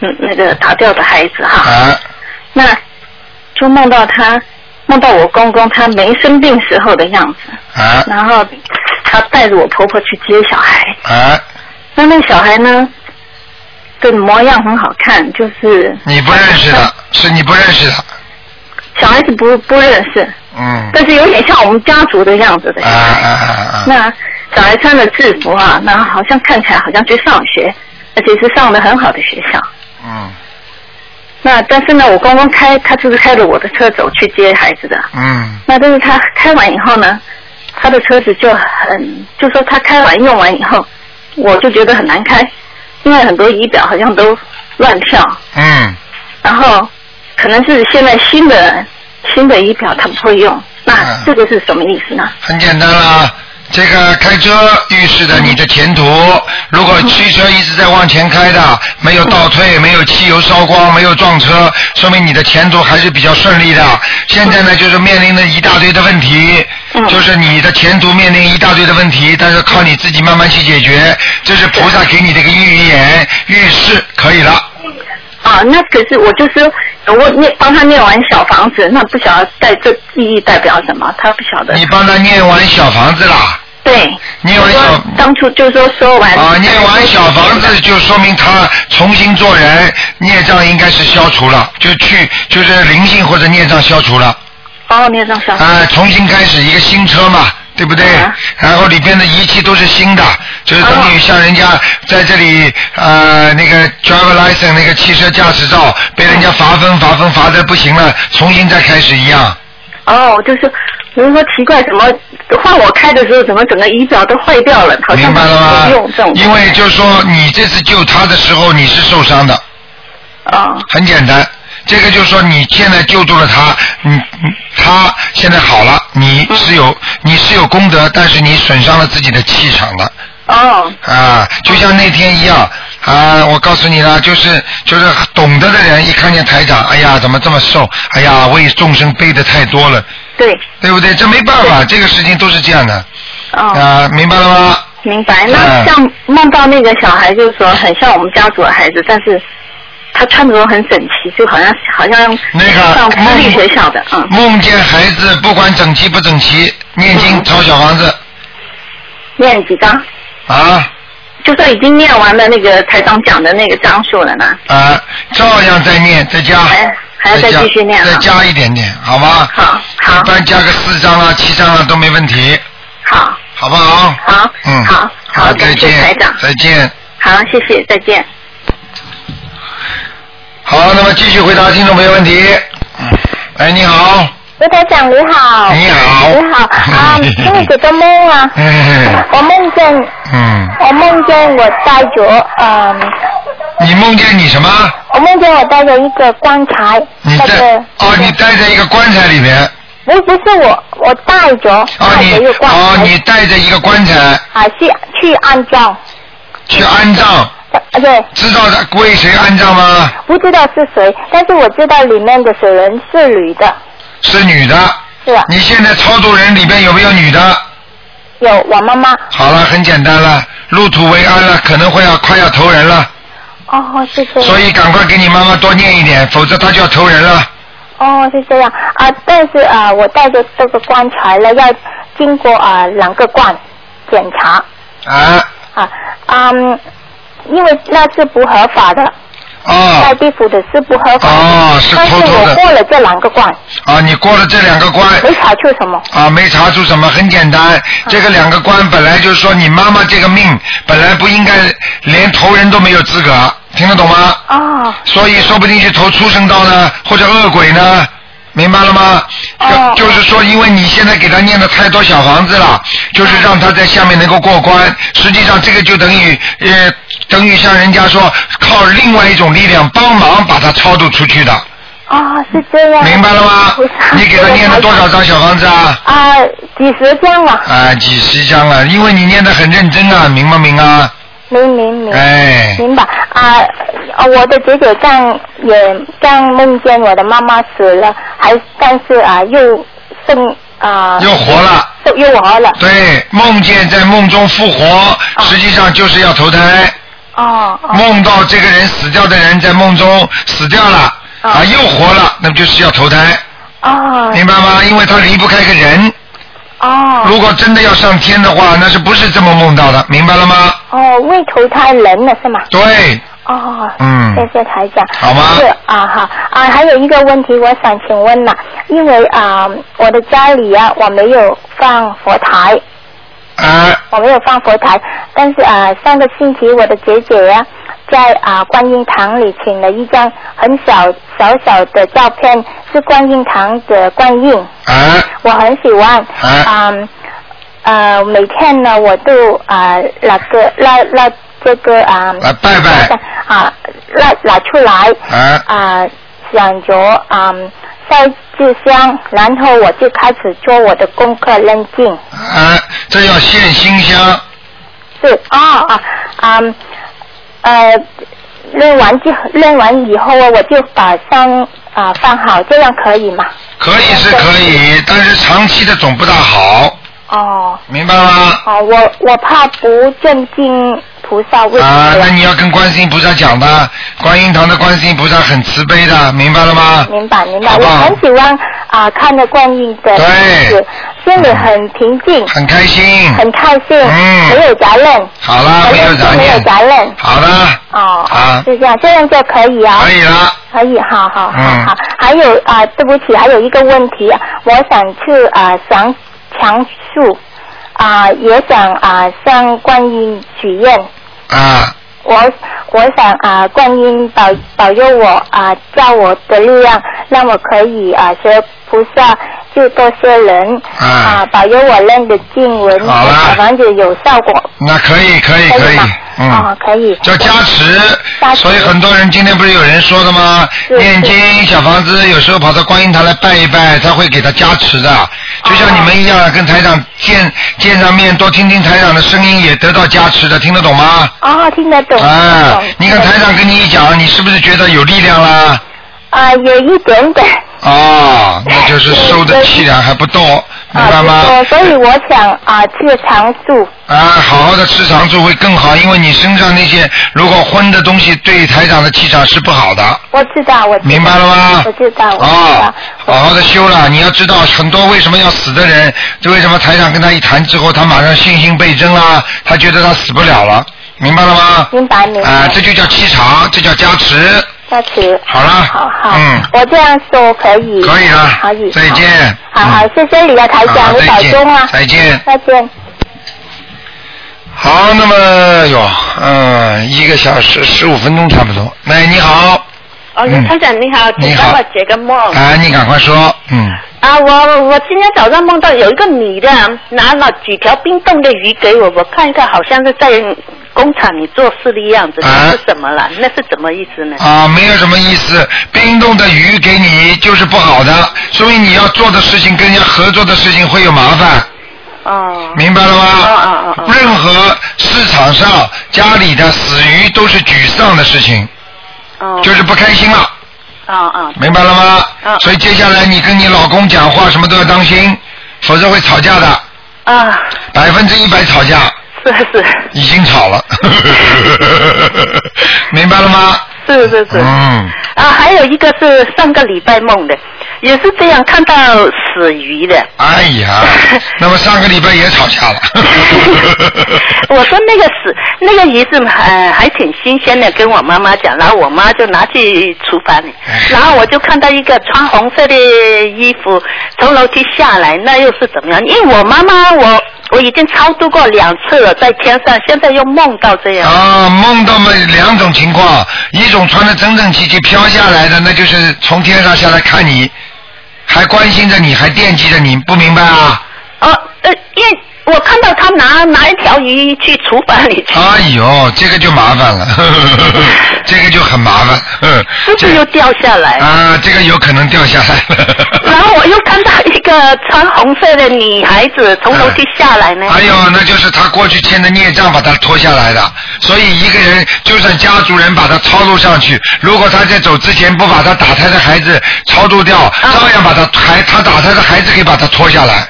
嗯那个打掉的孩子哈。啊。那就梦到他梦到我公公他没生病时候的样子，啊。然后他带着我婆婆去接小孩，啊，那那个小孩呢，的模样很好看，就是你不认识的，是你不认识的，小孩子不不认识，嗯，但是有点像我们家族的样子的。啊啊啊啊，那小孩穿的制服啊，那好像看起来好像去上学，而且是上的很好的学校。嗯那但是呢，我公公开他就是开着我的车走去接孩子的。嗯那但是他开完以后呢，他的车子就很，就说他开完用完以后，我就觉得很难开，因为很多仪表好像都乱跳，嗯，然后可能是现在新的新的仪表他不会用，那嗯这个是什么意思呢？很简单啦。这个开车预示着你的前途。如果汽车一直在往前开的，没有倒退，没有汽油烧光，没有撞车，说明你的前途还是比较顺利的。现在呢，就是面临着一大堆的问题，就是你的前途面临一大堆的问题，但是靠你自己慢慢去解决。这是菩萨给你的一个预言、预示，可以了。啊，那可是我就是我念帮他念完小房子，那不晓得带这意义代表什么，他不晓得。你帮他念完小房子啦。对。念完小当初就说说完。啊，念完小房子就说明他重新做人，孽障应该是消除了，就去就是灵性或者孽障消除了。哦，念上小。啊，重新开始一个新车嘛，对不对？然后里边的仪器都是新的，就是等于像人家在这里呃那个 driver license 那个汽车驾驶照被人家罚分罚分罚的不行了，重新再开始一样。哦，就是比如说奇怪，怎么换我开的时候，怎么整个仪表都坏掉了？好像明白了吗不用这种。因为就是说你这次救他的时候你是受伤的。啊。很简单，这个就是说你现在救助了他，你你他现在好了，你是有你是有功德，但是你损伤了自己的气场了。哦。啊，就像那天一样啊，我告诉你了，就是就是懂得的人一看见台长，哎呀，怎么这么瘦？哎呀，为众生背的太多了，对。对不对？这没办法，这个事情都是这样的。哦。啊，明白了吗？明白。嗯那像梦到那个小孩，就是说很像我们家族的孩子，但是他穿着都很整齐，就好像好像那个上私立学校的，嗯。梦见孩子不管整齐不整齐，念经抄小房子念几张？啊就算已经念完了那个台长讲的那个章数了呢，啊，照样再念，再加，还要再加继续念啊再加一点点，好吗？好，好。一般加个四张啊、七张啊都没问题，好，好不好？好，嗯，好，好，再感谢台见长，再见。好，谢谢，再见。好，那么继续回答听众朋友问题。哎，你好，刘台长你好。你好你好啊，请你解个梦啊。嗯 我梦见嗯，我梦见我带着嗯，你梦见你什么？我梦见我带着一个棺材，你在哦，你待在一个棺材里面。不不是我，我带着带着一个棺材。哦，你带着一个棺材啊，去去安葬。去安葬，呃对，知道的归谁安葬吗？不知道是谁，但是我知道里面的死人是女的，是女的。是啊，你现在操作人里边有没有女的？有我妈妈。好了，很简单了，入土为安了，可能会要快要投人了，哦，是这样。所以赶快给你妈妈多念一点，否则她就要投人了。哦，是这样啊，但是啊，我带着这个棺材了，要经过啊两个罐检查啊啊，嗯，因为那是不合法的，哦带地府的是不合法的，哦是偷偷的。我过了这两个关，啊，你过了这两个关。没查出什么，啊，没查出什么，很简单，这个两个关本来就是说你妈妈这个命本来不应该连投人都没有资格，听得懂吗？哦，所以说不定去投畜生道呢，或者恶鬼呢，明白了吗？就是说，因为你现在给他念的太多小房子了，就是让他在下面能够过关。实际上，这个就等于呃，等于像人家说靠另外一种力量帮忙把他超度出去的，啊，是这样，明白了吗？你给他念了多少张小房子啊？啊，几十张了，啊，几十张了，因为你念的很认真啊，明不明啊？明明明，哎明白啊！啊我的姐姐刚也刚梦见我的妈妈死了，还但是啊又生啊又活了，又又活了，对，梦见在梦中复活，实际上就是要投胎。哦哦梦到这个人死掉的人在梦中死掉了啊，又活了，那么就是要投胎。哦明白吗？因为他离不开个人。哦如果真的要上天的话，那是不是这么梦到的？明白了吗？哦，未投胎人了是吗？对，哦，嗯谢谢台长。好吗是啊，好啊，还有一个问题，我想请问呐，因为啊，我的家里啊，我没有放佛台，啊，我没有放佛台，但是啊，上个星期我的姐姐呀、在啊观音堂里请了一张很小小小的照片，是观音堂的观音，啊，我很喜欢。啊。嗯，呃，每天呢，我都啊那个拿拿这个啊来拜拜。啊拿拿出来啊。啊，想着啊烧制香，然后我就开始做我的功课认经。啊，这要献心香，是啊啊啊呃，扔完就扔完以后啊，我就把香啊放好，这样可以吗？可以是可以，但是长期的总不大好，哦明白吗？哦，我我怕不尊敬菩萨，为什啊，么呀？那你要跟观世音菩萨讲的，观音堂的观世音菩萨很慈悲的，明白了吗？明白明白，好不好我很喜欢啊看着观音的对样子，心里很平静，很开心。很开心，嗯没有杂任，好了，没有杂没有念。杂任。好的，哦，啊是这样，这样就可以啊。可以了。可以，好好好嗯好。还有啊，对不起，还有一个问题啊，我想去啊想强诉啊，也想啊向观音许愿。啊，我我想啊，观音保保佑我啊，叫我的力量，让我可以啊学菩萨救多些人啊，保佑我认得经文，小房子有效果，那可以，可以，可以。可以吗，嗯。哦，可以。叫加持加，持所以很多人今天不是有人说的吗？是念经小房子有时候跑到观音堂来拜一拜，他会给他加持的，就像你们一样，跟台长见见上面，多听听台长的声音，也得到加持的，听得懂吗？哦，听得懂。啊，你看台长跟你一讲，你是不是觉得有力量啦？啊，有一点点。哦，那就是收的气量还不多，明白吗？啊，所以我想啊，去常住。啊，好好的吃长住会更好，因为你身上那些如果荤的东西对台长的气场是不好的。我知道，我知道明白了吗我知道，我知道。哦，好好的修了。你要知道，很多为什么要死的人，就为什么台长跟他一谈之后，他马上信心倍增啦，他觉得他死不了了，明白了吗？明白明白。啊，这就叫气场，这叫加持。加持。好了好好。嗯我这样说可以。可以了可以。再见好好，嗯谢谢你啊，台长，你保重啊。再见再见。好，那么哟，嗯，一个小时十五分钟差不多。喂，你好，哦，嗯台长你好，请你好帮我解个梦。啊，你赶快说，嗯，啊，我我今天早上梦到有一个女的拿了几条冰冻的鱼给我，我看一看，好像是在工厂你做事的样子，那是什么了？那是什么意思呢？啊，没有什么意思。冰冻的鱼给你就是不好的，说明你要做的事情跟人家合作的事情会有麻烦。哦。明白了吗？哦哦哦任何市场上家里的死鱼都是沮丧的事情，哦。就是不开心了，啊啊。明白了吗？嗯所以接下来你跟你老公讲话什么都要当心，否则会吵架的，啊，百分之一百吵架。是是已经吵了，明白了吗？是是是。嗯，啊，还有一个是上个礼拜梦的，也是这样看到死鱼的。哎呀，那么上个礼拜也吵架了。我说那个死那个鱼是呃还挺新鲜的，跟我妈妈讲，然后我妈就拿去厨房里，哎然后我就看到一个穿红色的衣服从楼梯下来，那又是怎么样？因为我妈妈我我已经超度过两次了，在天上，现在又梦到这样。啊，梦到嘛两种情况，一种穿的整整齐齐飘下来的，那就是从天上下来看你，还关心着你，还惦记着你，不明白啊？我看到他拿拿一条鱼去厨房里去，哎呦，这个就麻烦了，这个就很麻烦。是不是又掉下来？啊，这个有可能掉下来了。然后我又看到一个穿红色的女孩子从楼梯下来呢。哎呦，那就是他过去欠的孽障把他拖下来的。所以一个人就算家族人把他超度上去，如果他在走之前不把他打胎的孩子超度掉，照样把他孩他打胎的孩子给把他拖下来。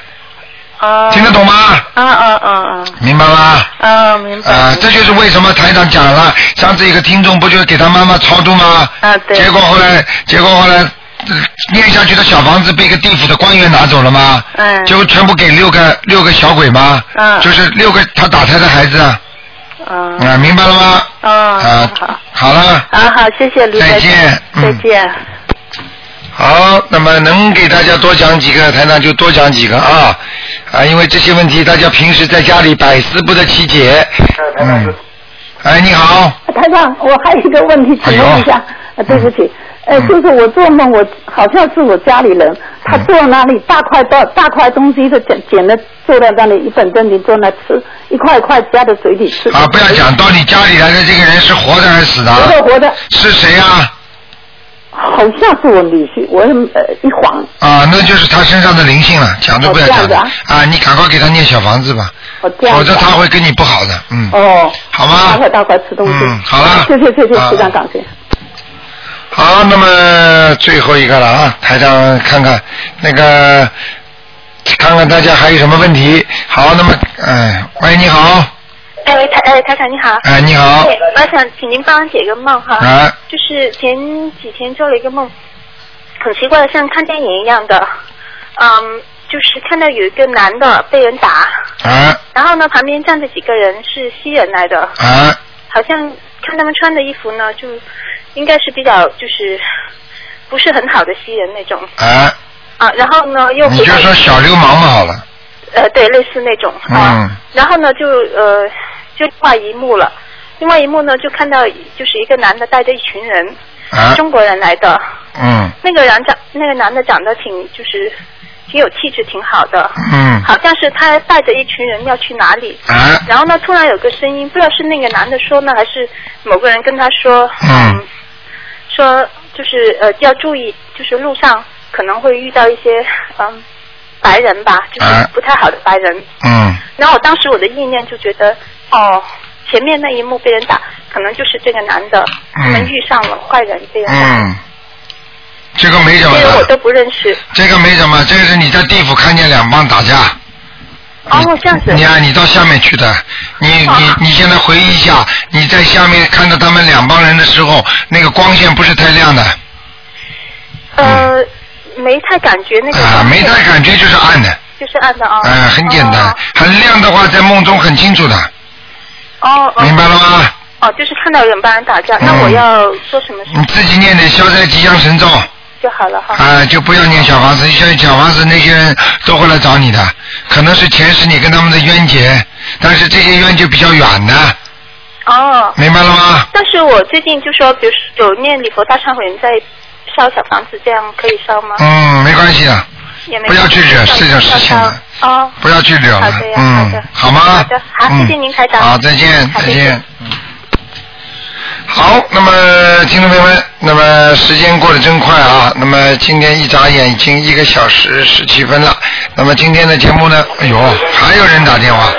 啊。听得懂吗？啊啊啊啊！明白吗？啊，明白。啊，这就是为什么台长讲了，上次一个听众不就给他妈妈超度吗？啊，对。结果后来，结果后来呃念下去的小房子被一个地府的官员拿走了吗？嗯。就全部给六个六个小鬼吗？嗯就是六个他打胎的孩子啊。嗯。啊，明白了吗？哦。啊，好了。啊好，谢谢卢台长再见嗯再见。好，那么能给大家多讲几个，台长就多讲几个啊啊，因为这些问题大家平时在家里百思不得其解。嗯。哎，你好。台长，我还有一个问题，请问一下，呃，对不起，呃，就是我做梦，我好像是我家里人，他坐在那里，大块大大块东西是捡捡的，坐在那里一本正经坐那吃，一块一块夹在嘴里吃。啊，不要讲，到你家里来的这个人是活的还是死的？活的活的。是谁啊？好像是我女婿，我呃一晃，啊，那就是他身上的灵性了，讲都不要讲啊！你赶快给他念小房子吧，哦这样否。则他会跟你不好的，嗯。哦。好吗大块大块吃东西。嗯好了谢谢谢谢，啊非常感谢。好，那么最后一个了啊，台长看看那个，看看大家还有什么问题。好，那么，哎，喂，你好，哎，台哎台长你好。哎你好。我想请您帮我解个梦哈。啊。就是前几天做了一个梦，很奇怪的，像看电影一样的，嗯，就是看到有一个男的被人打，啊。然后呢旁边站着几个人是西人来的，啊。好像看他们穿的衣服呢，就应该是比较就是不是很好的西人那种啊，啊，然后呢又你就说小流氓嘛好了，呃，对，类似那种啊。嗯然后呢，就呃，就另外一幕了。另外一幕呢，就看到就是一个男的带着一群人，啊中国人来的。嗯那个人长，那个男的长得挺就是挺有气质，挺好的。嗯好像是他带着一群人要去哪里。啊然后呢，突然有个声音，不知道是那个男的说呢，还是某个人跟他说，嗯说就是呃要注意，就是路上可能会遇到一些嗯白人吧，就是啊不太好的白人。嗯然后我当时我的意念就觉得，哦，前面那一幕被人打，可能就是这个男的，他们遇上了坏人被人打，嗯，这个没什么，这个我都不认识。这个没什么，这个是你在地府看见两帮打架。哦，这样子。你啊，你到下面去的，你你你现在回忆一下，你在下面看到他们两帮人的时候，那个光线不是太亮的，呃，没太感觉那个。啊，没太感觉就是暗的，就是暗的啊。嗯，很简单，很亮的话在梦中很清楚的，哦哦。明白了吗？哦，就是看到有人帮人打架，那我要做什么事你自己念点消灾吉祥神咒，就好了哈？啊，就不要念小房子，像小房子那些人都会来找你的，可能是前世你跟他们的冤结，但是这些冤结比较远的，哦。明白了吗？但是我最近就说，比如说有念礼佛大忏悔人在烧小房子，这样可以烧吗？嗯，没关系的，也没不要去惹这种事情的。哦。不要去惹了好的，呀嗯好的，好吗？好的，好，谢谢嗯您台长。好，再见，再见。嗯好，那么听众朋友们，那么时间过得真快啊！那么今天一眨眼已经一个小时十七分了。那么今天的节目呢？哎呦，还有人打电话。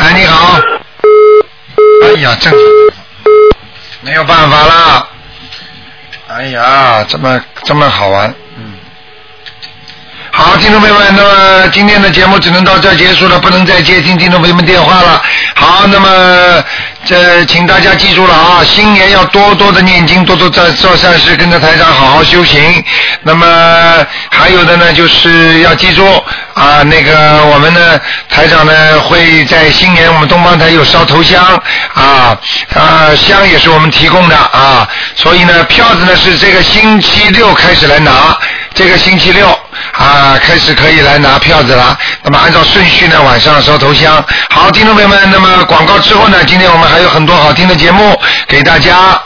哎，你好。哎呀，真没有办法啦。哎呀，这么这么好玩。好，听众朋友们，那么今天的节目只能到这结束了，不能再接听听众朋友们电话了。好，那么这请大家记住了啊，新年要多多的念经，多多做做善事，跟着台长好好修行。那么还有的呢，就是要记住啊，那个我们呢，台长呢会在新年我们东方台有烧头香啊啊，香也是我们提供的啊，所以呢，票子呢是这个星期六开始来拿，这个星期六。啊，开始可以来拿票子了。那么按照顺序呢，晚上烧头香。好，听众朋友们，那么广告之后呢，今天我们还有很多好听的节目给大家。